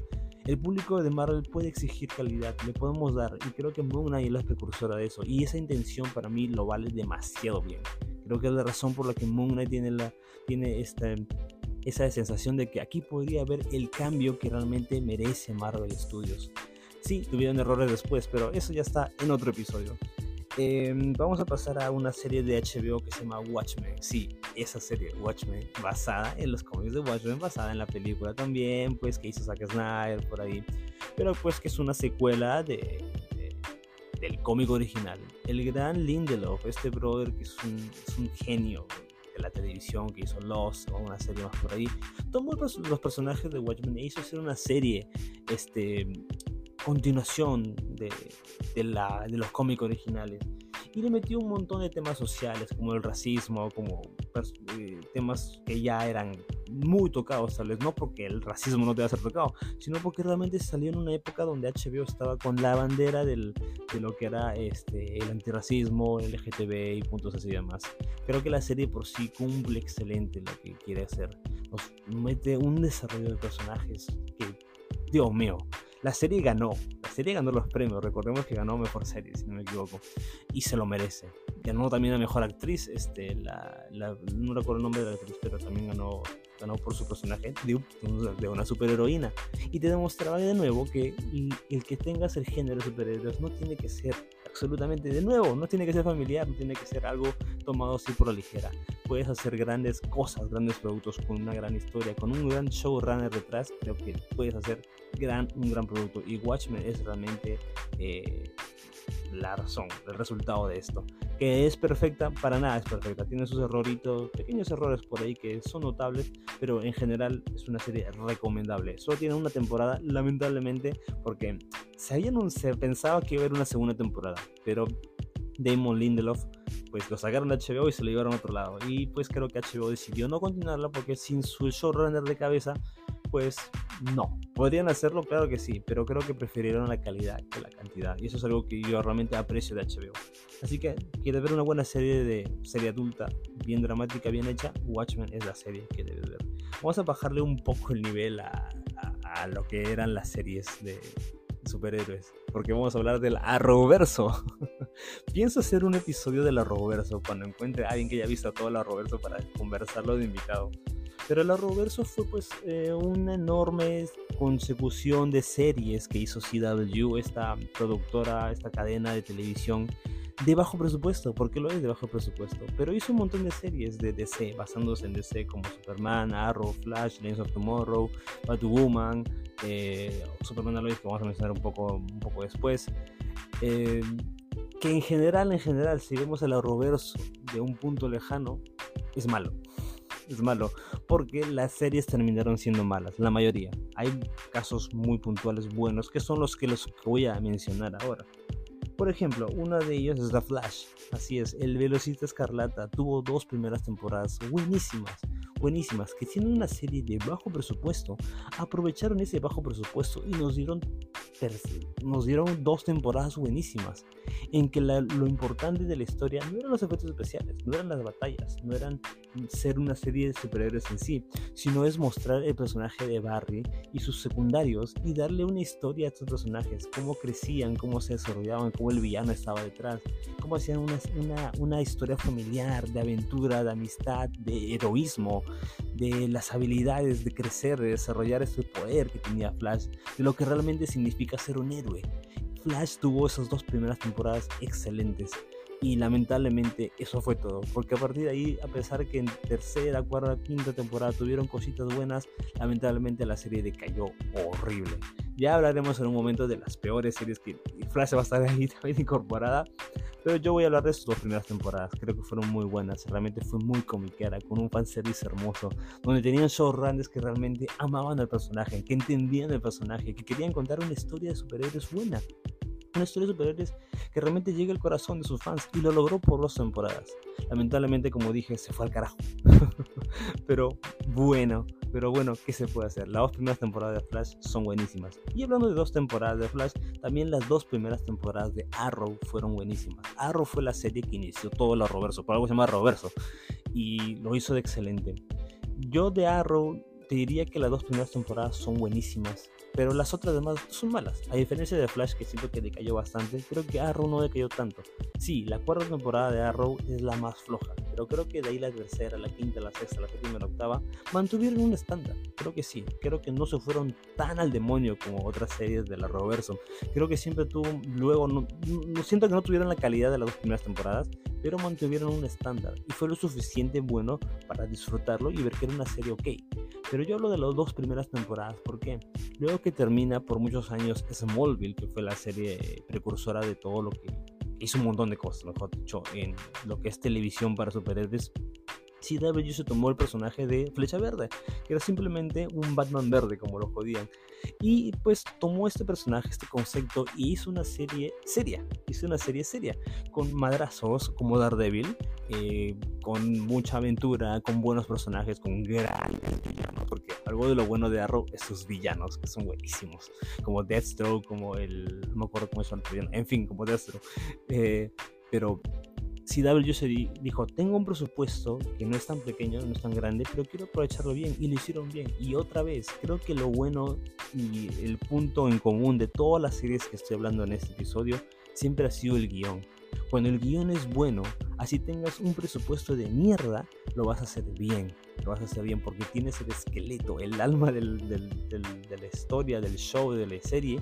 El público de Marvel puede exigir calidad, le podemos dar, y creo que Moon Knight es la precursora de eso, y esa intención para mí lo vale demasiado bien. Creo que es la razón por la que Moon Knight tiene, la, tiene esta, esa sensación de que aquí podría haber el cambio que realmente merece Marvel Studios. Sí, tuvieron errores después, pero eso ya está en otro episodio. Em, vamos a pasar a una serie de HBO que se llama Watchmen. Sí, esa serie Watchmen, basada en los cómics de Watchmen, basada en la película también, pues que hizo Zack Snyder por ahí. Pero pues que es una secuela de, del cómic original. El gran Lindelof, este brother que es un, es un genio de la televisión, que hizo Lost o una serie más por ahí, tomó los, los personajes de Watchmen e hizo hacer una serie este, continuación de, de, la, de los cómics originales. Y le metió un montón de temas sociales, como el racismo, como eh, temas que ya eran muy tocados, tal vez no porque el racismo no te va a ser tocado, sino porque realmente salió en una época donde HBO estaba con la bandera del, de lo que era este, el antirracismo, el LGTB y puntos así y demás. Creo que la serie por sí cumple excelente lo que quiere hacer. Nos mete un desarrollo de personajes que, Dios mío, la serie ganó, la serie ganó los premios, recordemos que ganó Mejor Serie, si no me equivoco, y se lo merece. Ganó también a Mejor Actriz, este, la, no recuerdo el nombre de la actriz, pero también ganó, ganó por su personaje de, de una superheroína. Y te demostraba de nuevo que el que tengas el género de superhéroes no tiene que ser absolutamente de nuevo, no tiene que ser familiar, no tiene que ser algo tomado así por la ligera. Puedes hacer grandes cosas, grandes productos con una gran historia, con un gran showrunner detrás, creo que puedes hacer gran, un gran producto. Y Watchmen es realmente eh, la razón, el resultado de esto. Que es perfecta, para nada es perfecta. Tiene sus erroritos, pequeños errores por ahí que son notables, pero en general es una serie recomendable. Solo tiene una temporada, lamentablemente, porque se, se pensaba que iba a haber una segunda temporada, pero Damon Lindelof pues lo sacaron de HBO y se lo llevaron a otro lado. Y pues creo que HBO decidió no continuarla porque sin su showrunner de cabeza pues no. Podrían hacerlo, claro que sí, pero creo que prefirieron la calidad que la cantidad. Y eso es algo que yo realmente aprecio de HBO. Así que, ¿quieres ver una buena serie de serie adulta, bien dramática, bien hecha? Watchmen es la serie que debes ver. Vamos a bajarle un poco el nivel a, a lo que eran las series de superhéroes, porque vamos a hablar del Arrowverso. Pienso hacer un episodio del Arrowverso cuando encuentre a alguien que haya visto todo el Arrowverso para conversarlo de invitado. Pero el Arrowverso fue pues eh, una enorme consecución de series que hizo CW, esta productora, esta cadena de televisión de bajo presupuesto, porque lo es de bajo presupuesto, pero hizo un montón de series de DC, basándose en DC como Superman, Arrow, Flash, Legends of Tomorrow, Batwoman, eh, Superman Lois, que vamos a mencionar un poco, un poco después. Eh, que en general, en general, si vemos el Arrowverso de un punto lejano, es malo es malo, porque las series terminaron siendo malas, la mayoría. Hay casos muy puntuales buenos, que son los que los voy a mencionar ahora. Por ejemplo, uno de ellos es The Flash. Así es, el Velocista Escarlata tuvo dos primeras temporadas buenísimas buenísimas que tienen una serie de bajo presupuesto, aprovecharon ese bajo presupuesto y nos dieron, nos dieron dos temporadas buenísimas, en que lo importante de la historia no eran los efectos especiales, no eran las batallas, no eran ser una serie de superhéroes en sí, sino es mostrar el personaje de Barry y sus secundarios y darle una historia a estos personajes, cómo crecían, cómo se desarrollaban, cómo el villano estaba detrás, cómo hacían una, una, una historia familiar, de aventura, de amistad, de heroísmo, de las habilidades de crecer, de desarrollar ese poder que tenía Flash, de lo que realmente significa ser un héroe. Flash tuvo esas dos primeras temporadas excelentes y lamentablemente eso fue todo, porque a partir de ahí, a pesar que en tercera, cuarta, quinta temporada tuvieron cositas buenas, lamentablemente la serie decayó horrible. Ya hablaremos en un momento de las peores series que Flash va a estar ahí también incorporada, pero yo voy a hablar de sus dos primeras temporadas, creo que fueron muy buenas, realmente fue muy comiquera, con un fanservice hermoso, donde tenían showrunners que realmente amaban al personaje, que entendían el personaje, que querían contar una historia de superhéroes buena una historia de superhéroes que realmente llegue al corazón de sus fans y lo logró por dos temporadas. Lamentablemente, como dije, se fue al carajo. pero bueno, pero bueno, ¿qué se puede hacer? Las dos primeras temporadas de Flash son buenísimas. Y hablando de dos temporadas de Flash, también las dos primeras temporadas de Arrow fueron buenísimas. Arrow fue la serie que inició todo el Arrowverso, por algo se llama Arrowverso, y lo hizo de excelente. Yo de Arrow te diría que las dos primeras temporadas son buenísimas. Pero las otras demás son malas. A diferencia de Flash, que siento que decayó bastante, creo que Arrow no decayó tanto. Sí, la cuarta temporada de Arrow es la más floja, pero creo que de ahí la tercera, la quinta, la sexta, la séptima la octava mantuvieron un estándar. Creo que sí, creo que no se fueron tan al demonio como otras series de la Robertson. Creo que siempre tuvo, luego, no, no siento que no tuvieron la calidad de las dos primeras temporadas, pero mantuvieron un estándar y fue lo suficiente bueno para disfrutarlo y ver que era una serie ok. Pero yo hablo de las dos primeras temporadas, ¿por qué? Luego que termina por muchos años Smallville, que fue la serie precursora de todo lo que hizo un montón de cosas, mejor dicho, en lo que es televisión para superhéroes, CW se tomó el personaje de Flecha Verde, que era simplemente un Batman verde, como lo jodían. Y pues tomó este personaje, este concepto, y hizo una serie seria. Hizo una serie seria, con madrazos como Daredevil, eh, con mucha aventura, con buenos personajes, con grandes villanos. Porque algo de lo bueno de Arrow es sus villanos, que son buenísimos. Como Deathstroke, como el. No me acuerdo cómo es el En fin, como Deathstroke. Eh, pero CW se dijo, tengo un presupuesto que no es tan pequeño, no es tan grande, pero quiero aprovecharlo bien y lo hicieron bien. Y otra vez, creo que lo bueno y el punto en común de todas las series que estoy hablando en este episodio siempre ha sido el guion. Cuando el guion es bueno, así tengas un presupuesto de mierda, lo vas a hacer bien. Lo vas a hacer bien porque tienes el esqueleto, el alma de la historia, del show, de la serie,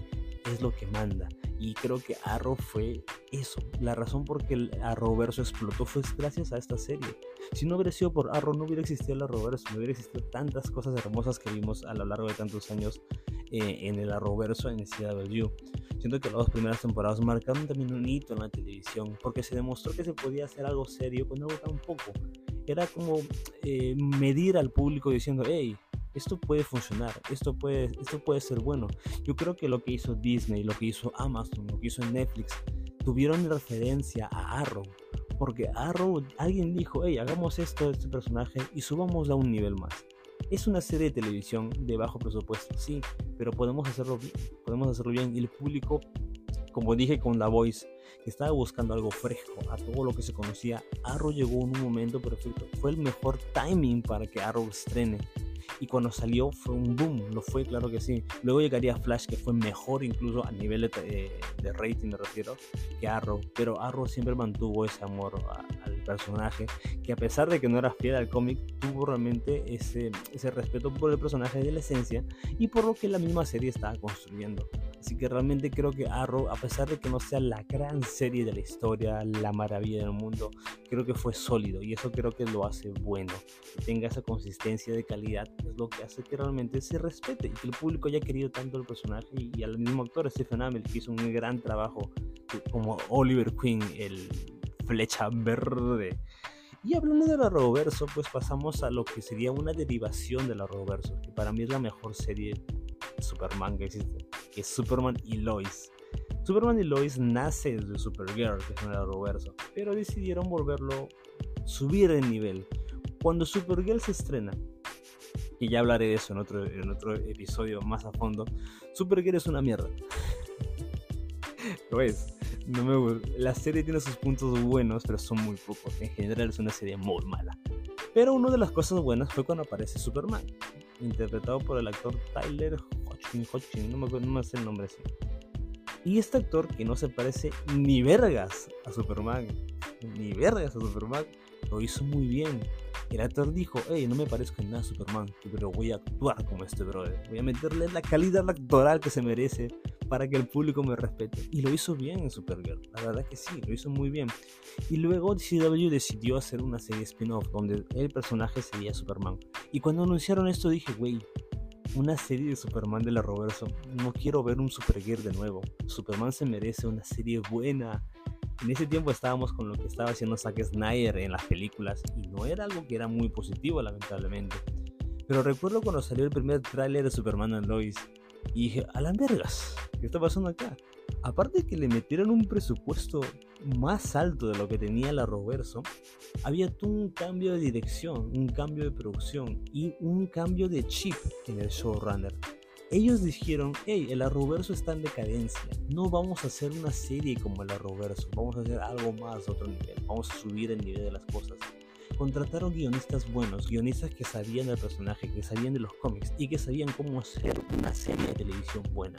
es lo que manda. Y creo que Arrow fue eso. La razón por que el Arrowverso explotó fue gracias a esta serie. Si no hubiera sido por Arrow, no hubiera existido el Arrowverso, no hubiera existido tantas cosas hermosas que vimos a lo largo de tantos años eh, en el Arrowverso en CW. Siento que las dos primeras temporadas marcaron también un hito en la televisión, porque se demostró que se podía hacer algo serio con algo tan poco. Era como eh, medir al público diciendo, hey, esto puede funcionar, esto puede, esto puede ser bueno. Yo creo que lo que hizo Disney, lo que hizo Amazon, lo que hizo Netflix, tuvieron referencia a Arrow. Porque Arrow, alguien dijo, hey, hagamos esto este personaje y subamos a un nivel más. Es una serie de televisión de bajo presupuesto, sí, pero podemos hacerlo bien, podemos hacerlo bien y el público, como dije con La Voice, estaba buscando algo fresco a todo lo que se conocía, Arrow llegó en un momento perfecto. Fue el mejor timing para que Arrow estrene y cuando salió fue un boom, lo fue, claro que sí. Luego llegaría Flash, que fue mejor incluso a nivel de, eh, de rating, me refiero, que Arrow, pero Arrow siempre mantuvo ese amor al personaje, que a pesar de que no era fiel al cómic, tuvo realmente ese, ese respeto por el personaje de la esencia y por lo que la misma serie estaba construyendo. Así que realmente creo que Arrow, a pesar de que no sea la gran serie de la historia, la maravilla del mundo, creo que fue sólido y eso creo que lo hace bueno. Que tenga esa consistencia de calidad es lo que hace que realmente se respete y que el público haya querido tanto el personaje y, al mismo actor Stephen Amell que hizo un gran trabajo como Oliver Queen, el flecha verde. Y hablando del Arrowverso, pues pasamos a lo que sería una derivación del Arrowverso, que para mí es la mejor serie Superman que existe que es Superman y Lois. Superman y Lois nace desde Supergirl, que es un reverso, pero decidieron volverlo, subir el nivel. Cuando Supergirl se estrena, y ya hablaré de eso en otro, en otro episodio más a fondo, Supergirl es una mierda. Lo es. No me La serie tiene sus puntos buenos, pero son muy pocos. En general es una serie muy mala. Pero una de las cosas buenas fue cuando aparece Superman, interpretado por el actor Tyler Hodgkin, no me acuerdo, no me sé el nombre así. Y este actor que no se parece ni vergas a Superman, ni vergas a Superman, lo hizo muy bien. El actor dijo, hey, no me parezco en nada a Superman, pero voy a actuar como este brother. Voy a meterle la calidad actoral que se merece para que el público me respete. Y lo hizo bien en Supergirl, la verdad que sí, lo hizo muy bien. Y luego CW decidió hacer una serie spin-off donde el personaje sería Superman. Y cuando anunciaron esto dije, güey, una serie de Superman de la Robertson. No quiero ver un Supergirl de nuevo. Superman se merece una serie buena, en ese tiempo estábamos con lo que estaba haciendo Zack Snyder en las películas y no era algo que era muy positivo lamentablemente. Pero recuerdo cuando salió el primer tráiler de Superman and Lois y dije, a vergas, ¿qué está pasando acá? Aparte de que le metieron un presupuesto más alto de lo que tenía la Roverso, había un cambio de dirección, un cambio de producción y un cambio de chip en el showrunner ellos dijeron, hey, el Arrowverso está en decadencia, no vamos a hacer una serie como el Arrowverso, vamos a hacer algo más otro nivel, vamos a subir el nivel de las cosas. Contrataron guionistas buenos, guionistas que sabían del personaje, que sabían de los cómics y que sabían cómo hacer una serie de televisión buena.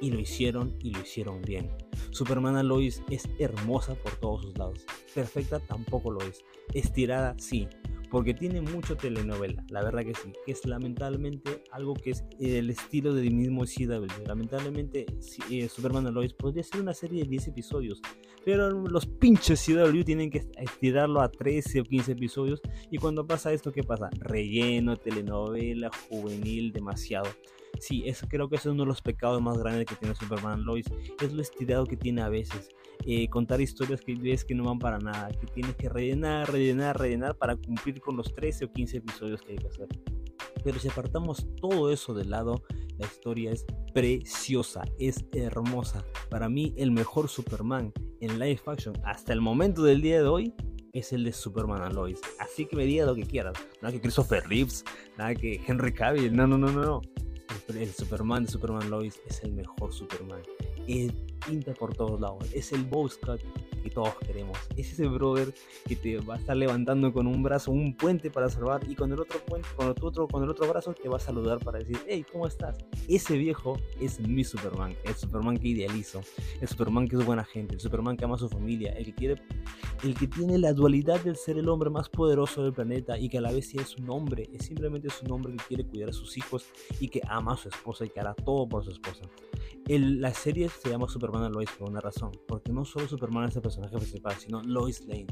Y lo hicieron y lo hicieron bien. Superman Lois es hermosa por todos sus lados. Perfecta tampoco lo es. Estirada sí, porque tiene mucho telenovela, la verdad que sí, es lamentablemente algo que es el estilo del mismo CW. Lamentablemente eh, Superman Lois podría ser una serie de 10 episodios, pero los pinches CW tienen que estirarlo a 13 o 15 episodios y cuando pasa esto, ¿qué pasa? Relleno, telenovela, juvenil, demasiado. Sí, eso creo que es uno de los pecados más grandes que tiene Superman Lois, es lo estirado que tiene a veces. Eh, contar historias que ves que no van para nada, que tienes que rellenar, rellenar, rellenar para cumplir con los 13 o 15 episodios que hay que hacer. Pero si apartamos todo eso de lado, la historia es preciosa, es hermosa. Para mí el mejor Superman en live action hasta el momento del día de hoy es el de Superman Lois. Así que me diga lo que quieras. Nada que Christopher Reeves, nada que Henry Cavill, no, no, no, no. El, Superman de Superman Lois es el mejor Superman. Es pinta por todos lados. Es el Cut que todos queremos. Es ese brother que te va a estar levantando con un brazo un puente para salvar y con el otro puente, con el otro, con el otro brazo te va a saludar para decir, hey, ¿cómo estás? Ese viejo es mi Superman, el Superman que idealizo, el Superman que es buena gente, el Superman que ama a su familia, el que quiere, el que tiene la dualidad de ser el hombre más poderoso del planeta y que a la vez es un hombre, es simplemente es un hombre que quiere cuidar a sus hijos y que ama a su esposa y que hará todo por su esposa. El, la serie se llama Superman Lois por una razón, porque no solo Superman es el personaje principal, sino Lois Lane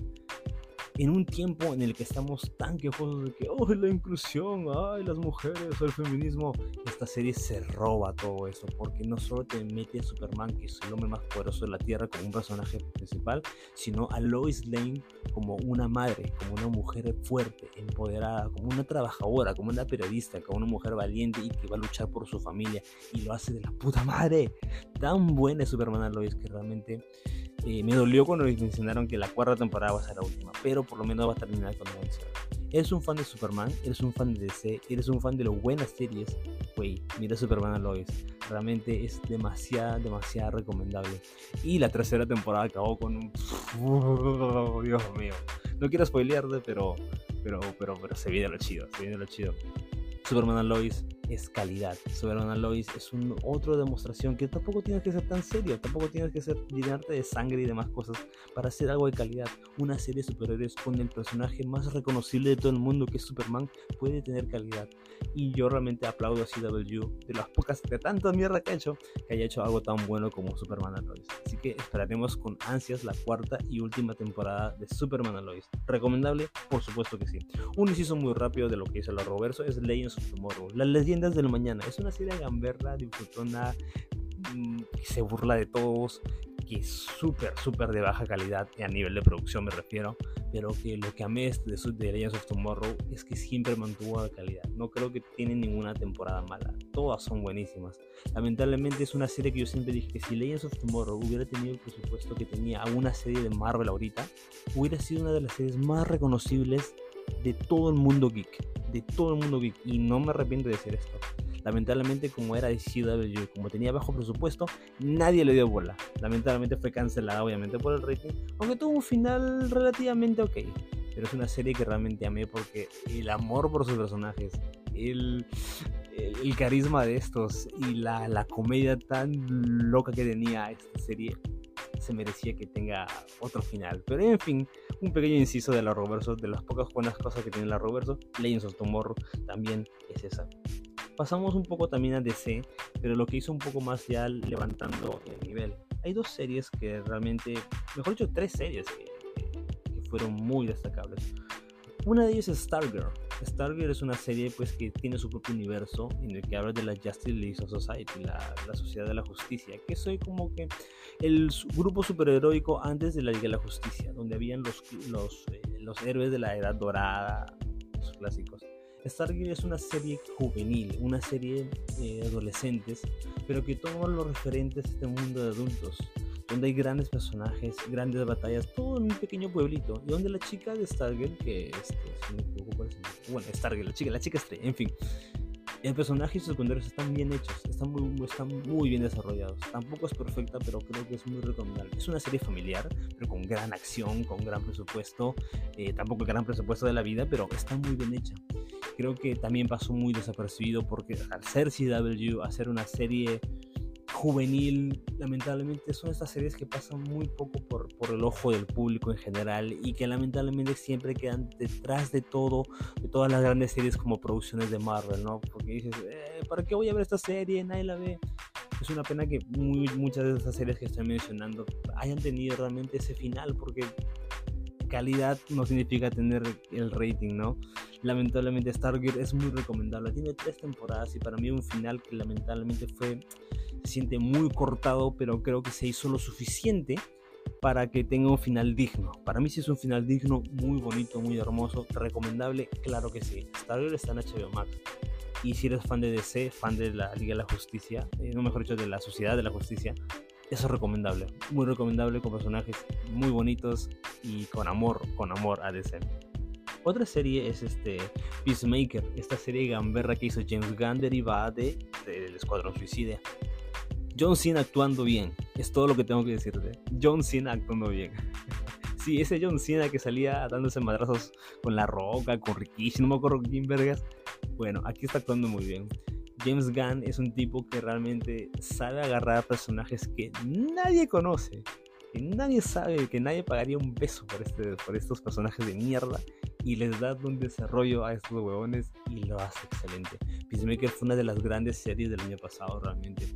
en un tiempo en el que estamos tan quejosos de que, oh, la inclusión, ay, las mujeres, el feminismo, esta serie se roba todo eso, porque no solo te mete a Superman, que es el hombre más poderoso de la Tierra, como un personaje principal, sino a Lois Lane como una madre, como una mujer fuerte, empoderada, como una trabajadora, como una periodista, como una mujer valiente y que va a luchar por su familia, y lo hace de la puta madre. Tan buena es Superman a Lois que realmente eh, me dolió cuando mencionaron que la cuarta temporada va a ser la última, pero por lo menos va a terminar con una Eres un fan de Superman, eres un fan de DC, eres un fan de las buenas series, güey, mira Superman Lois. Realmente es demasiado, demasiado recomendable. Y la tercera temporada acabó con un... Dios mío. No quiero spoilearte, pero, pero, pero, pero se viene lo chido, se viene lo chido. Superman Lois es calidad. Superman Lois es un, otra demostración que tampoco tienes que ser tan serio, tampoco tienes que ser, llenarte de sangre y demás cosas para hacer algo de calidad. Una serie de superhéroes con el personaje más reconocible de todo el mundo que es Superman puede tener calidad. Y yo realmente aplaudo a CW de las pocas, de tanta mierda que ha hecho, que haya hecho algo tan bueno como Superman Lois. Así que esperaremos con ansias la cuarta y última temporada de Superman Lois. ¿Recomendable? Por supuesto que sí. Un inciso muy rápido de lo que hizo la Roverso es Legends of Tomorrow. La leyenda del mañana. Es una serie gamberra, disfrutona, mm, que se burla de todos, que es súper, súper de baja calidad, a nivel de producción me refiero, pero que lo que amé de, de Legends of Tomorrow es que siempre mantuvo la calidad. No creo que tiene ninguna temporada mala, todas son buenísimas. Lamentablemente es una serie que yo siempre dije que si Legends of Tomorrow hubiera tenido el presupuesto que tenía una serie de Marvel ahorita, hubiera sido una de las series más reconocibles de todo el mundo geek, de todo el mundo geek, y no me arrepiento de decir esto. Lamentablemente, como era de CW, como tenía bajo presupuesto, nadie le dio bola. Lamentablemente fue cancelada, obviamente, por el rating, aunque tuvo un final relativamente ok. Pero es una serie que realmente amé porque el amor por sus personajes, el, el, carisma de estos y la, la comedia tan loca que tenía esta serie se merecía que tenga otro final. Pero en fin, un pequeño inciso de la Roverso, de las pocas buenas cosas que tiene la Roverso, Legends of Tomorrow también es esa. Pasamos un poco también a DC, pero lo que hizo un poco más ya levantando el nivel. Hay dos series que realmente, mejor dicho, tres series que, fueron muy destacables. Una de ellas es Stargirl. Stargirl es una serie pues que tiene su propio universo en el que habla de la Justice League Society, la, Sociedad de la Justicia, que soy como que el grupo superheroico antes de la Liga de la Justicia, donde habían los, los, eh, los héroes de la Edad Dorada, los clásicos. Stargirl es una serie juvenil, una serie de adolescentes, pero que toma los referentes de este mundo de adultos, donde hay grandes personajes, grandes batallas, todo en un pequeño pueblito, y donde la chica de Stargirl, que este, si me equivoco, bueno, Stargirl, la chica, la chica estrella, en fin, el personaje y sus secundarios están bien hechos, están muy, están muy bien desarrollados. Tampoco es perfecta, pero creo que es muy recomendable. Es una serie familiar, pero con gran acción, con gran presupuesto. Eh, tampoco el gran presupuesto de la vida, pero está muy bien hecha creo que también pasó muy desapercibido porque al ser CW, hacer una serie juvenil, lamentablemente son estas series que pasan muy poco por, por, el ojo del público en general y que lamentablemente siempre quedan detrás de todo, de todas las grandes series como producciones de Marvel, ¿no? Porque dices, eh, ¿para qué voy a ver esta serie? Nadie la ve. Es una pena que muchas de esas series que estoy mencionando hayan tenido realmente ese final porque calidad no significa tener el rating, ¿no? Lamentablemente Stargate es muy recomendable. Tiene tres temporadas y para mí un final que lamentablemente fue, se siente muy cortado, pero creo que se hizo lo suficiente para que tenga un final digno. Para mí sí es un final digno, muy bonito, muy hermoso, recomendable, claro que sí. Stargate está en HBO Max. Y si eres fan de DC, fan de la Liga de la Justicia, eh, no mejor dicho, de la Sociedad de la Justicia, eso es recomendable, muy recomendable con personajes muy bonitos y con amor, con amor a DC. Otra serie es este Peacemaker, esta serie gamberra que hizo James Gunn derivada de, del Escuadrón Suicida. John Cena actuando bien, es todo lo que tengo que decirte. John Cena actuando bien. sí, ese John Cena que salía dándose madrazos con la roca, con Rikishi, no me acuerdo quién vergas. Bueno, aquí está actuando muy bien. James Gunn es un tipo que realmente sabe agarrar personajes que nadie conoce, que nadie sabe, que nadie pagaría un beso por, este, por estos personajes de mierda y les da un desarrollo a estos huevones y lo hace excelente. Peacemaker fue una de las grandes series del año pasado realmente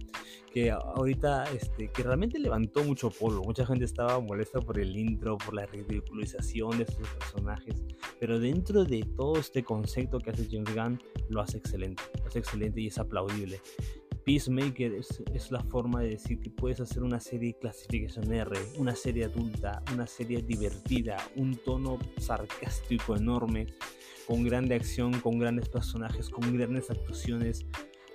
que ahorita, este, que realmente levantó mucho polvo. Mucha gente estaba molesta por el intro, por la ridiculización de estos personajes, pero dentro de todo este concepto que hace James Gunn, lo hace excelente, lo hace excelente y es aplaudible. Peacemaker es, es, la forma de decir que puedes hacer una serie clasificación R, una serie adulta, una serie divertida, un tono sarcástico enorme, con grande acción, con grandes personajes, con grandes actuaciones,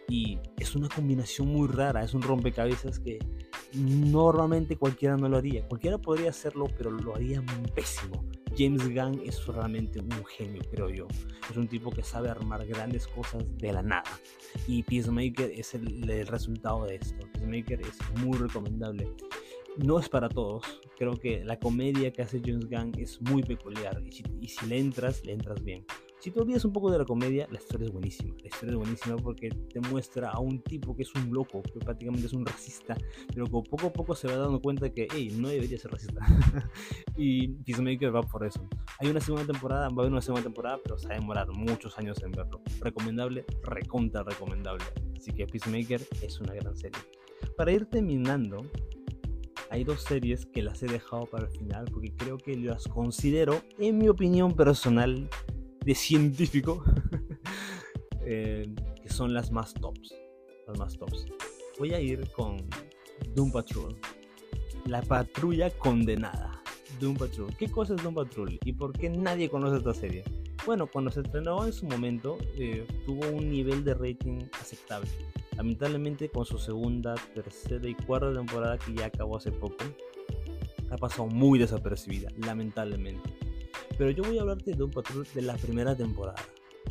y es una combinación muy rara, es un rompecabezas que normalmente cualquiera no lo haría. Cualquiera podría hacerlo, pero lo haría pésimo. James Gunn es realmente un genio, creo yo. Es un tipo que sabe armar grandes cosas de la nada. Y Peacemaker es el, resultado de esto. Peacemaker es muy recomendable. No es para todos. Creo que la comedia que hace James Gunn es muy peculiar. Y si, y si le entras, le entras bien. Si te olvidas un poco de la comedia, la historia es buenísima. La historia es buenísima porque te muestra a un tipo que es un loco, que prácticamente es un racista, pero que poco a poco se va dando cuenta que, hey, no debería ser racista. y Peacemaker va por eso. Hay una segunda temporada, va a haber una segunda temporada, pero se va a demorar muchos años en verlo. Recomendable, recontra recomendable. Así que Peacemaker es una gran serie. Para ir terminando, hay dos series que las he dejado para el final porque creo que las considero, en mi opinión personal, de científico eh, que son las más tops. Las más tops. Voy a ir con Doom Patrol. La patrulla condenada. Doom Patrol. ¿Qué cosa es Doom Patrol? ¿Y por qué nadie conoce esta serie? Bueno, cuando se estrenó en su momento, eh, tuvo un nivel de rating aceptable. Lamentablemente, con su segunda, tercera y cuarta temporada, que ya acabó hace poco, ha pasado muy desapercibida, lamentablemente. Pero yo voy a hablarte de un patrón de la primera temporada.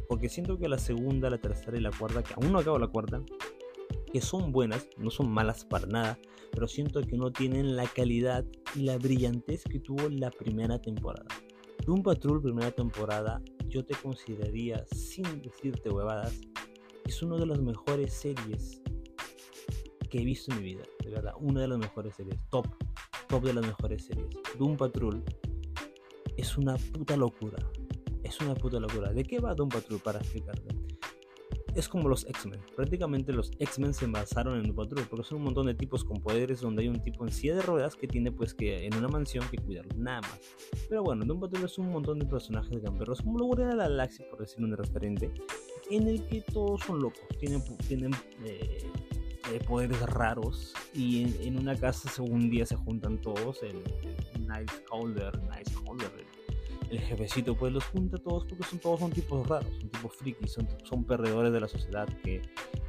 Porque siento que la segunda, la tercera y la cuarta, que aún no acabo la cuarta, que son buenas, no son malas para nada, pero siento que no tienen la calidad y la brillantez que tuvo la primera temporada. Doom Patrol primera temporada, yo te consideraría, sin decirte huevadas, es una de las mejores series que he visto en mi vida, de verdad, una de las mejores series, top, top de las mejores series. Doom Patrol es una puta locura, es una puta locura. ¿De qué va Doom Patrol para explicarte? es como los X-Men. Prácticamente los X-Men se basaron en un patrón, porque son un montón de tipos con poderes donde hay un tipo en silla de ruedas que tiene pues que en una mansión que cuidarlo, nada más. Pero bueno, un patrón es un montón de personajes de camperros, como lo de la galaxia, por decir un referente, en el que todos son locos, tienen, tienen eh, eh, poderes raros y en, una casa un día se juntan todos, el, el Nice Holder, Nice Holder, el jefecito pues los junta todos porque son todos son tipos raros, son tipos frikis, son, son perdedores de la sociedad que,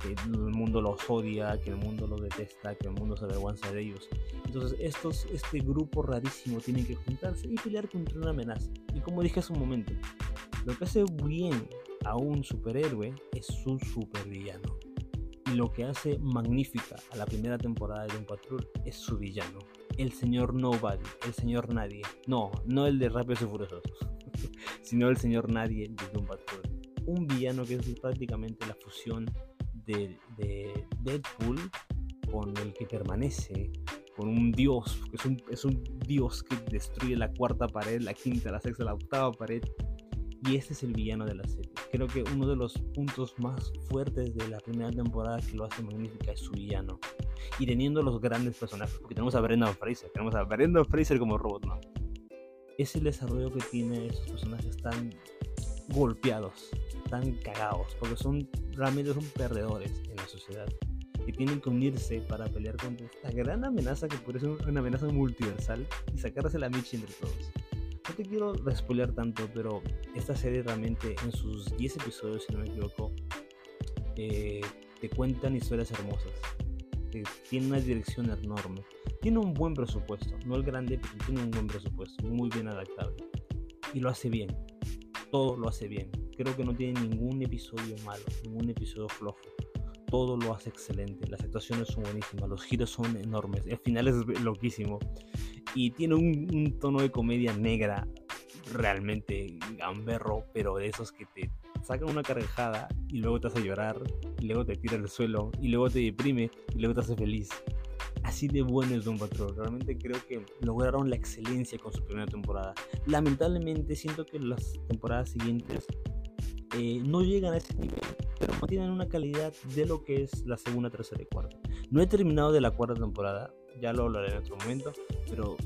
el mundo los odia, que el mundo los detesta, que el mundo se avergüenza de ellos. Entonces estos, este grupo rarísimo tienen que juntarse y pelear contra una amenaza. Y como dije hace un momento, lo que hace bien a un superhéroe es su supervillano. Lo que hace magnífica a la primera temporada de un Patrol es su villano el señor Nobody, el señor Nadie. No, no el de Rápidos y Furiosos, sino el señor Nadie de Doom Patrol. Un villano que es prácticamente la fusión de, Deadpool con el que permanece, con un dios, es es un dios que destruye la cuarta pared, la quinta, la sexta, la octava pared. Y este es el villano de la serie. Creo que uno de los puntos más fuertes de la primera temporada que lo hace magnífica es su villano y teniendo los grandes personajes, porque tenemos a Brendan Fraser, tenemos a Brendan Fraser como Robotman. Es el desarrollo que tiene esos personajes tan golpeados, tan cagados, porque son realmente son perdedores en la sociedad que tienen que unirse para pelear contra esta gran amenaza que puede ser una amenaza multiversal y sacarse la michi entre todos. No te quiero despolear tanto, pero esta serie realmente en sus 10 episodios, si no me equivoco, eh, te cuentan historias hermosas tiene una dirección enorme. Tiene un buen presupuesto, no el grande, pero tiene un buen presupuesto, muy bien adaptable. Y lo hace bien, todo lo hace bien. Creo que no tiene ningún episodio malo, ningún episodio flojo. Todo lo hace excelente, las actuaciones son buenísimas, los giros son enormes, el final es loquísimo. Y tiene un, un tono de comedia negra realmente gamberro, pero de esos que te sacan una carcajada y luego te hace llorar, y luego te tira al suelo, y luego te deprime, y luego te hace feliz. Así de bueno es Don Patrol. Realmente creo que lograron la excelencia con su primera temporada. Lamentablemente siento que las temporadas siguientes eh, no llegan a ese nivel, pero mantienen una calidad de lo que es la segunda, tercera y cuarta. No he terminado de la cuarta temporada, ya lo hablaré en otro momento, pero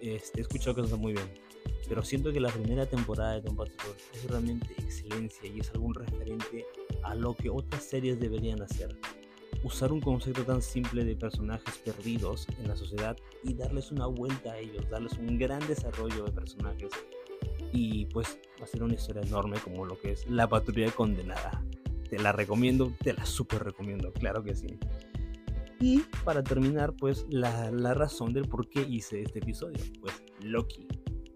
este, he escuchado que está muy bien pero siento que la primera temporada de Don Patrol es realmente excelencia y es algún referente a lo que otras series deberían hacer. Usar un concepto tan simple de personajes perdidos en la sociedad y darles una vuelta a ellos, darles un gran desarrollo de personajes y pues hacer una historia enorme como lo que es La Patrulla Condenada. Te la recomiendo, te la super recomiendo, claro que sí. Y para terminar, pues la, la razón del por qué hice este episodio, pues Loki.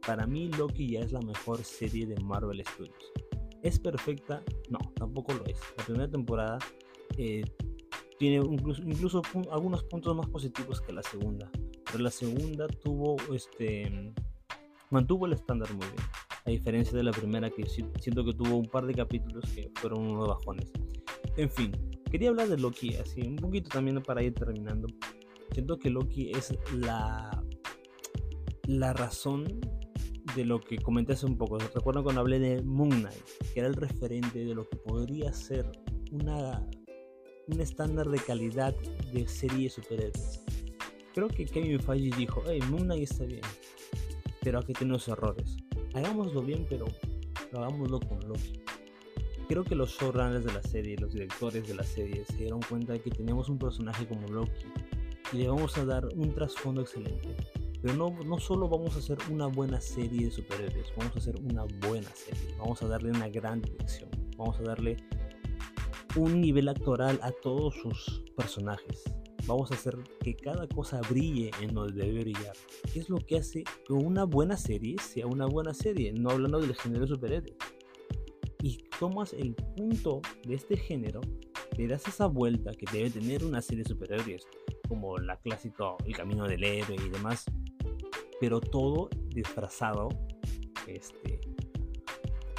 Para mí Loki ya es la mejor serie de Marvel Studios. ¿Es perfecta? No, tampoco lo es. La primera temporada eh, tiene incluso, algunos puntos más positivos que la segunda. Pero la segunda tuvo este mantuvo el estándar muy bien. A diferencia de la primera que siento que tuvo un par de capítulos que fueron unos bajones. En fin, quería hablar de Loki así un poquito también para ir terminando. Siento que Loki es la la razón de lo que comenté hace un poco. Recuerdo cuando hablé de Moon Knight, que era el referente de lo que podría ser una, un estándar de calidad de serie de superhéroes. Creo que Kevin Feige dijo, hey, Moon Knight está bien, pero aquí tiene unos errores. Hagámoslo bien, pero hagámoslo con Loki. Creo que los showrunners de la serie, los directores de la serie, se dieron cuenta de que tenemos un personaje como Loki y le vamos a dar un trasfondo excelente. Pero no, no solo vamos a hacer una buena serie de superhéroes, vamos a hacer una buena serie. Vamos a darle una gran dirección. Vamos a darle un nivel actoral a todos sus personajes. Vamos a hacer que cada cosa brille en donde debe brillar. ¿Qué es lo que hace que una buena serie sea una buena serie? No hablando del género superhéroe. Y tomas el punto de este género, le das esa vuelta que debe tener una serie de superhéroes, como la clásica El Camino del Héroe y demás, pero todo disfrazado este,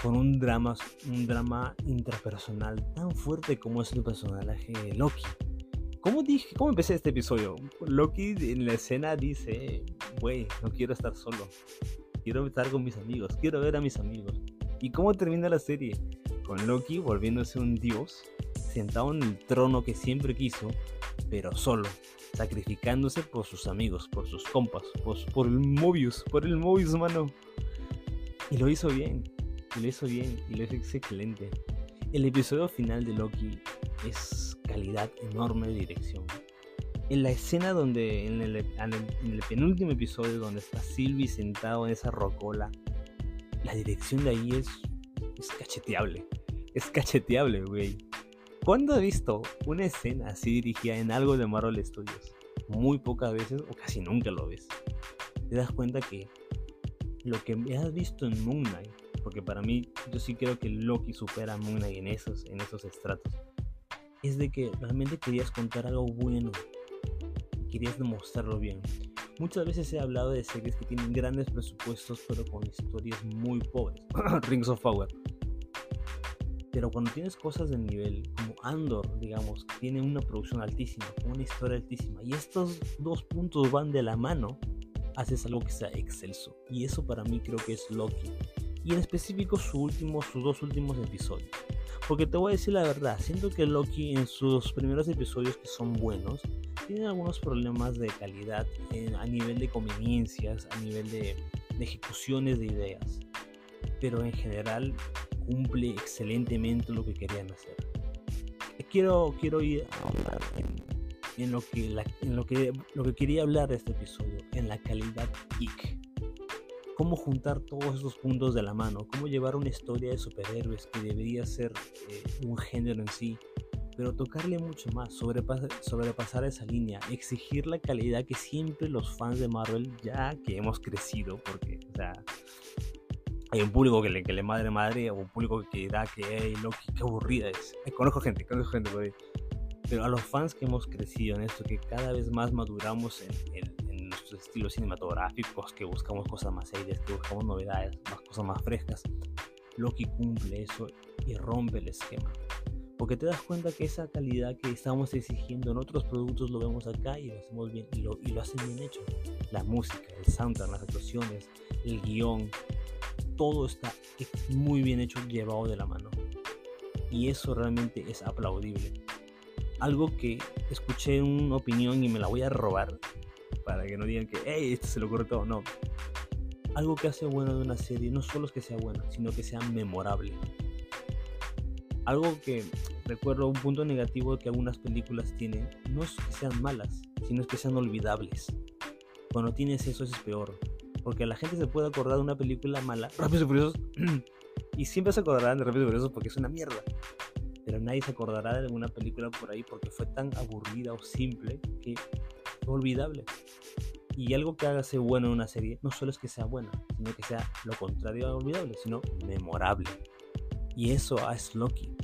con un drama, un drama intrapersonal tan fuerte como es el personaje de Loki. ¿Cómo, dije, ¿Cómo empecé este episodio? Loki en la escena dice, güey, no quiero estar solo. Quiero estar con mis amigos, quiero ver a mis amigos. ¿Y cómo termina la serie? Con Loki volviéndose un dios, sentado en el trono que siempre quiso, pero solo, sacrificándose por sus amigos, por sus compas, por, el Mobius, por el Mobius, mano. Y lo hizo bien, lo hizo bien y lo hizo excelente. El episodio final de Loki es enorme dirección. En la escena donde, en el, penúltimo episodio, donde está Sylvie sentado en esa rocola, la dirección de ahí es, es cacheteable. Es cacheteable, güey. ¿Cuándo he visto una escena así dirigida en algo de Marvel Studios? Muy pocas veces o casi nunca lo ves. Te das cuenta que lo que has visto en Moon Knight porque para mí yo sí creo que Loki supera a Moon Knight en esos, en esos estratos, es de que realmente querías contar algo bueno, querías demostrarlo bien. Muchas veces he hablado de series que tienen grandes presupuestos pero con historias muy pobres, Rings of Power. Pero cuando tienes cosas del nivel como Andor, digamos, que tiene una producción altísima, una historia altísima, y estos dos puntos van de la mano, haces algo que sea excelso. Y eso para mí creo que es Loki y en específico su último, sus dos últimos episodios. Porque te voy a decir la verdad, siento que Loki en sus primeros episodios que son buenos, tiene algunos problemas de calidad a nivel de conveniencias, a nivel de, ejecuciones de ideas. Pero en general cumple excelentemente lo que querían hacer. Quiero, quiero ir a hablar en, lo, que en lo, que, lo que quería hablar de este episodio, en la calidad geek cómo juntar todos esos puntos de la mano, cómo llevar una historia de superhéroes que debería ser eh, un género en sí, pero tocarle mucho más, sobrepasar, sobrepasar esa línea, exigir la calidad que siempre los fans de Marvel, ya que hemos crecido, porque, o sea, hay un público que le, que le madre madre, o un público que da que, hey, Loki, qué aburrida es. Conozco gente, conozco gente, pero a los fans que hemos crecido en esto, que cada vez más maduramos en, en estilos cinematográficos, que buscamos cosas más serias, que buscamos novedades, más cosas más frescas. Loki cumple eso y rompe el esquema. Porque te das cuenta que esa calidad que estamos exigiendo en otros productos lo vemos acá y lo hacemos bien y lo, y lo hacen bien hecho. La música, el soundtrack, las actuaciones, el guion, todo está muy bien hecho, llevado de la mano. Y eso realmente es aplaudible. Algo que escuché en una opinión y me la voy a robar para que no digan que, hey, esto se lo todo. No. Algo que hace bueno de una serie no solo es que sea buena, sino que sea memorable. Algo que recuerdo, un punto negativo que algunas películas tienen, no es que sean malas, sino es que sean olvidables. Cuando tienes eso es peor. Porque la gente se puede acordar de una película mala, Rápidos y Furiosos, y siempre se acordarán de Rápidos y Furiosos porque es una mierda. Pero nadie se acordará de alguna película por ahí porque fue tan aburrida o simple que olvidable. Y algo que haga ser bueno en una serie no solo es que sea buena, sino que sea lo contrario a olvidable, sino memorable. Y eso es Loki.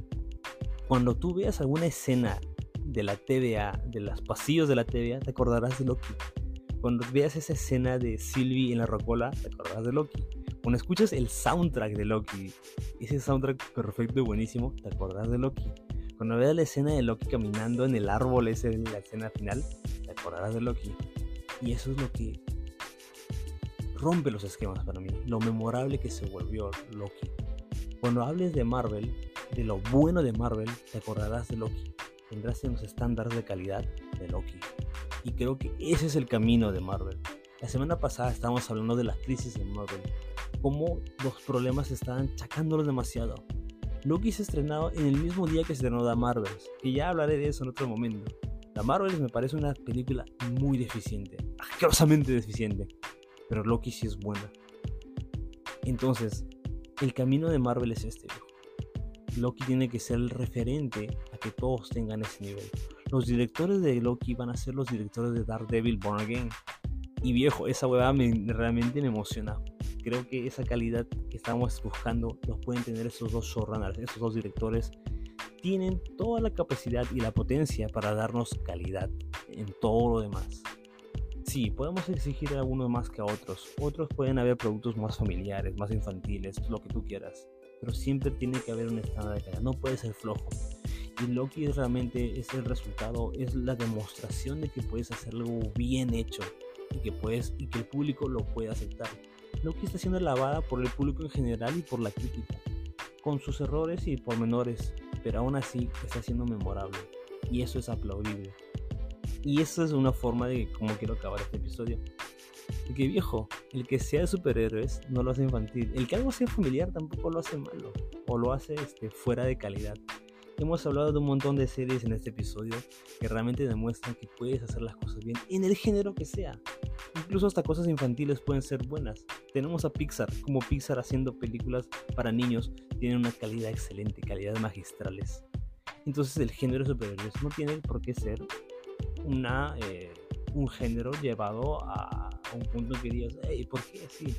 Cuando tú veas alguna escena de la TVA, de los pasillos de la TVA, te acordarás de Loki. Cuando veas esa escena de Sylvie en la rocola, te acordarás de Loki. Cuando escuchas el soundtrack de Loki, ese soundtrack perfecto y buenísimo, te acordarás de Loki. Cuando veas la escena de Loki caminando en el árbol, ese es la escena final, te acordarás de Loki. Y eso es lo que rompe los esquemas para mí, lo memorable que se volvió Loki. Cuando hables de Marvel, de lo bueno de Marvel, te acordarás de Loki. Tendrás en los estándares de calidad de Loki. Y creo que ese es el camino de Marvel. La semana pasada estábamos hablando de la crisis en Marvel. Cómo los problemas estaban chacándolos demasiado. Loki se ha estrenado en el mismo día que se estrenó The Marvels, que ya hablaré de eso en otro momento. La Marvel me parece una película muy deficiente, asquerosamente deficiente, pero Loki sí es buena. Entonces, el camino de Marvel es este, Loki tiene que ser el referente a que todos tengan ese nivel. Los directores de Loki van a ser los directores de Daredevil Born Again. Y viejo, esa huevada realmente me emociona. Creo que esa calidad que estamos buscando los pueden tener esos dos showrunners, esos dos directores. Tienen toda la capacidad y la potencia para darnos calidad en todo lo demás. Sí, podemos exigir a unos más que a otros. Otros pueden haber productos más familiares, más infantiles, lo que tú quieras. Pero siempre tiene que haber un estándar de calidad. No puede ser flojo. Y Loki realmente es el resultado, es la demostración de que puedes hacerlo bien hecho y que, puedes, y que el público lo puede aceptar. Loki está siendo alabada por el público en general y por la crítica, con sus errores y pormenores, pero aún así está siendo memorable y eso es aplaudible. Y eso es una forma de cómo quiero acabar este episodio. Y que viejo, el que sea de superhéroes no lo hace infantil. El que algo sea familiar tampoco lo hace malo. O lo hace este, fuera de calidad. Hemos hablado de un montón de series en este episodio que realmente demuestran que puedes hacer las cosas bien en el género que sea. Incluso hasta cosas infantiles pueden ser buenas. Tenemos a Pixar, como Pixar haciendo películas para niños, tienen una calidad excelente, calidades magistrales. Entonces el género de superhéroes no tiene por qué ser una, eh, un género llevado a, un punto que digas, hey, ¿por qué así?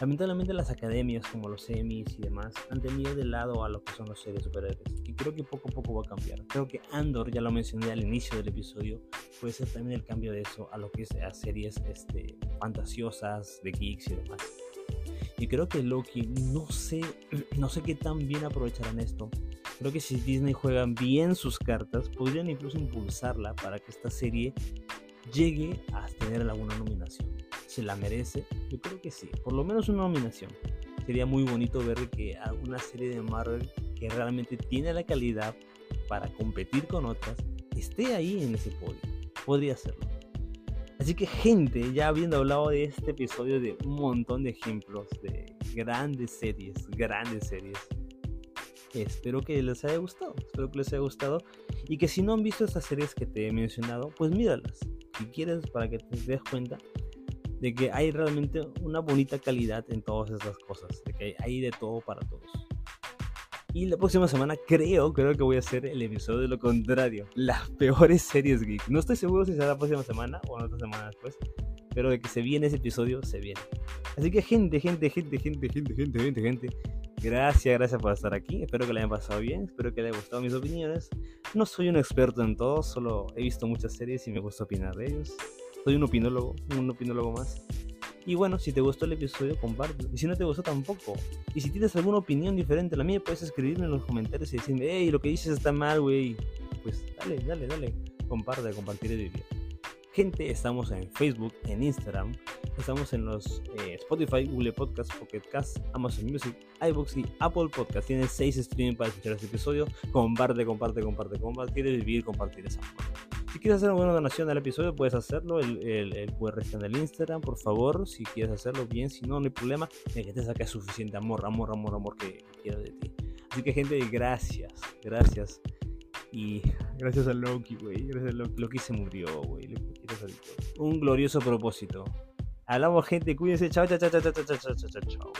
Lamentablemente las academias como los Emmys y demás han tenido de lado a lo que son los series superhéroes y creo que poco a poco va a cambiar. Creo que Andor, ya lo mencioné al inicio del episodio, puede ser también el cambio de eso a lo que es a series este, fantasiosas de geeks y demás. Y creo que Loki, no sé, no sé qué tan bien aprovecharán esto. Creo que si Disney juega bien sus cartas, podrían incluso impulsarla para que esta serie llegue a tener alguna nominación se la merece? Yo creo que sí, por lo menos una nominación. Sería muy bonito ver que alguna serie de Marvel que realmente tiene la calidad para competir con otras esté ahí en ese podio. Podría serlo. Así que gente, ya habiendo hablado de este episodio de un montón de ejemplos de grandes series, grandes series, espero que les haya gustado, espero que les haya gustado y que si no han visto estas series que te he mencionado, pues míralas. Si quieres para que te des cuenta de que hay realmente una bonita calidad en todas estas cosas, de que hay de todo para todos. Y la próxima semana creo, creo que voy a hacer el episodio de lo contrario, las peores series geek. No estoy seguro si será la próxima semana o en otra semana después, pero de que se viene ese episodio, se viene. Así que gente, gente, gente, gente, gente, gente, gente, gente. Gracias, gracias por estar aquí. Espero que le hayan pasado bien, espero que les haya gustado mis opiniones. No soy un experto en todo, solo he visto muchas series y me gusta opinar de ellos. Soy un opinólogo, un opinólogo más. Y bueno, si te gustó el episodio, compártelo. Y si no te gustó, tampoco. Y si tienes alguna opinión diferente a la mía, puedes escribirme en los comentarios y decirme, hey, lo que dices está mal, güey. Pues dale, dale, dale. Comparte, compartir el video. Gente, estamos en Facebook, en Instagram, estamos en los eh, Spotify, Google Podcasts, Pocket Cast, Amazon Music, iBooks y Apple Podcasts. Tienes 6 streaming para escuchar este episodio. Comparte, comparte, comparte, comparte. Vivir, compartir esa forma. Si quieres hacer una donación al episodio, puedes hacerlo. El, el, el QR está en el Instagram, por favor. Si quieres hacerlo bien, si no, no hay problema. El que te saque suficiente amor, amor, amor, amor que, quiero de ti. Así que, gente, gracias, gracias. Y gracias a Loki, güey. Gracias a Loki. Loki se murió, güey. Un glorioso propósito. Hablamos, gente. Cuídense. Chao, chao, chao, chao, chao, chao, chao, chao.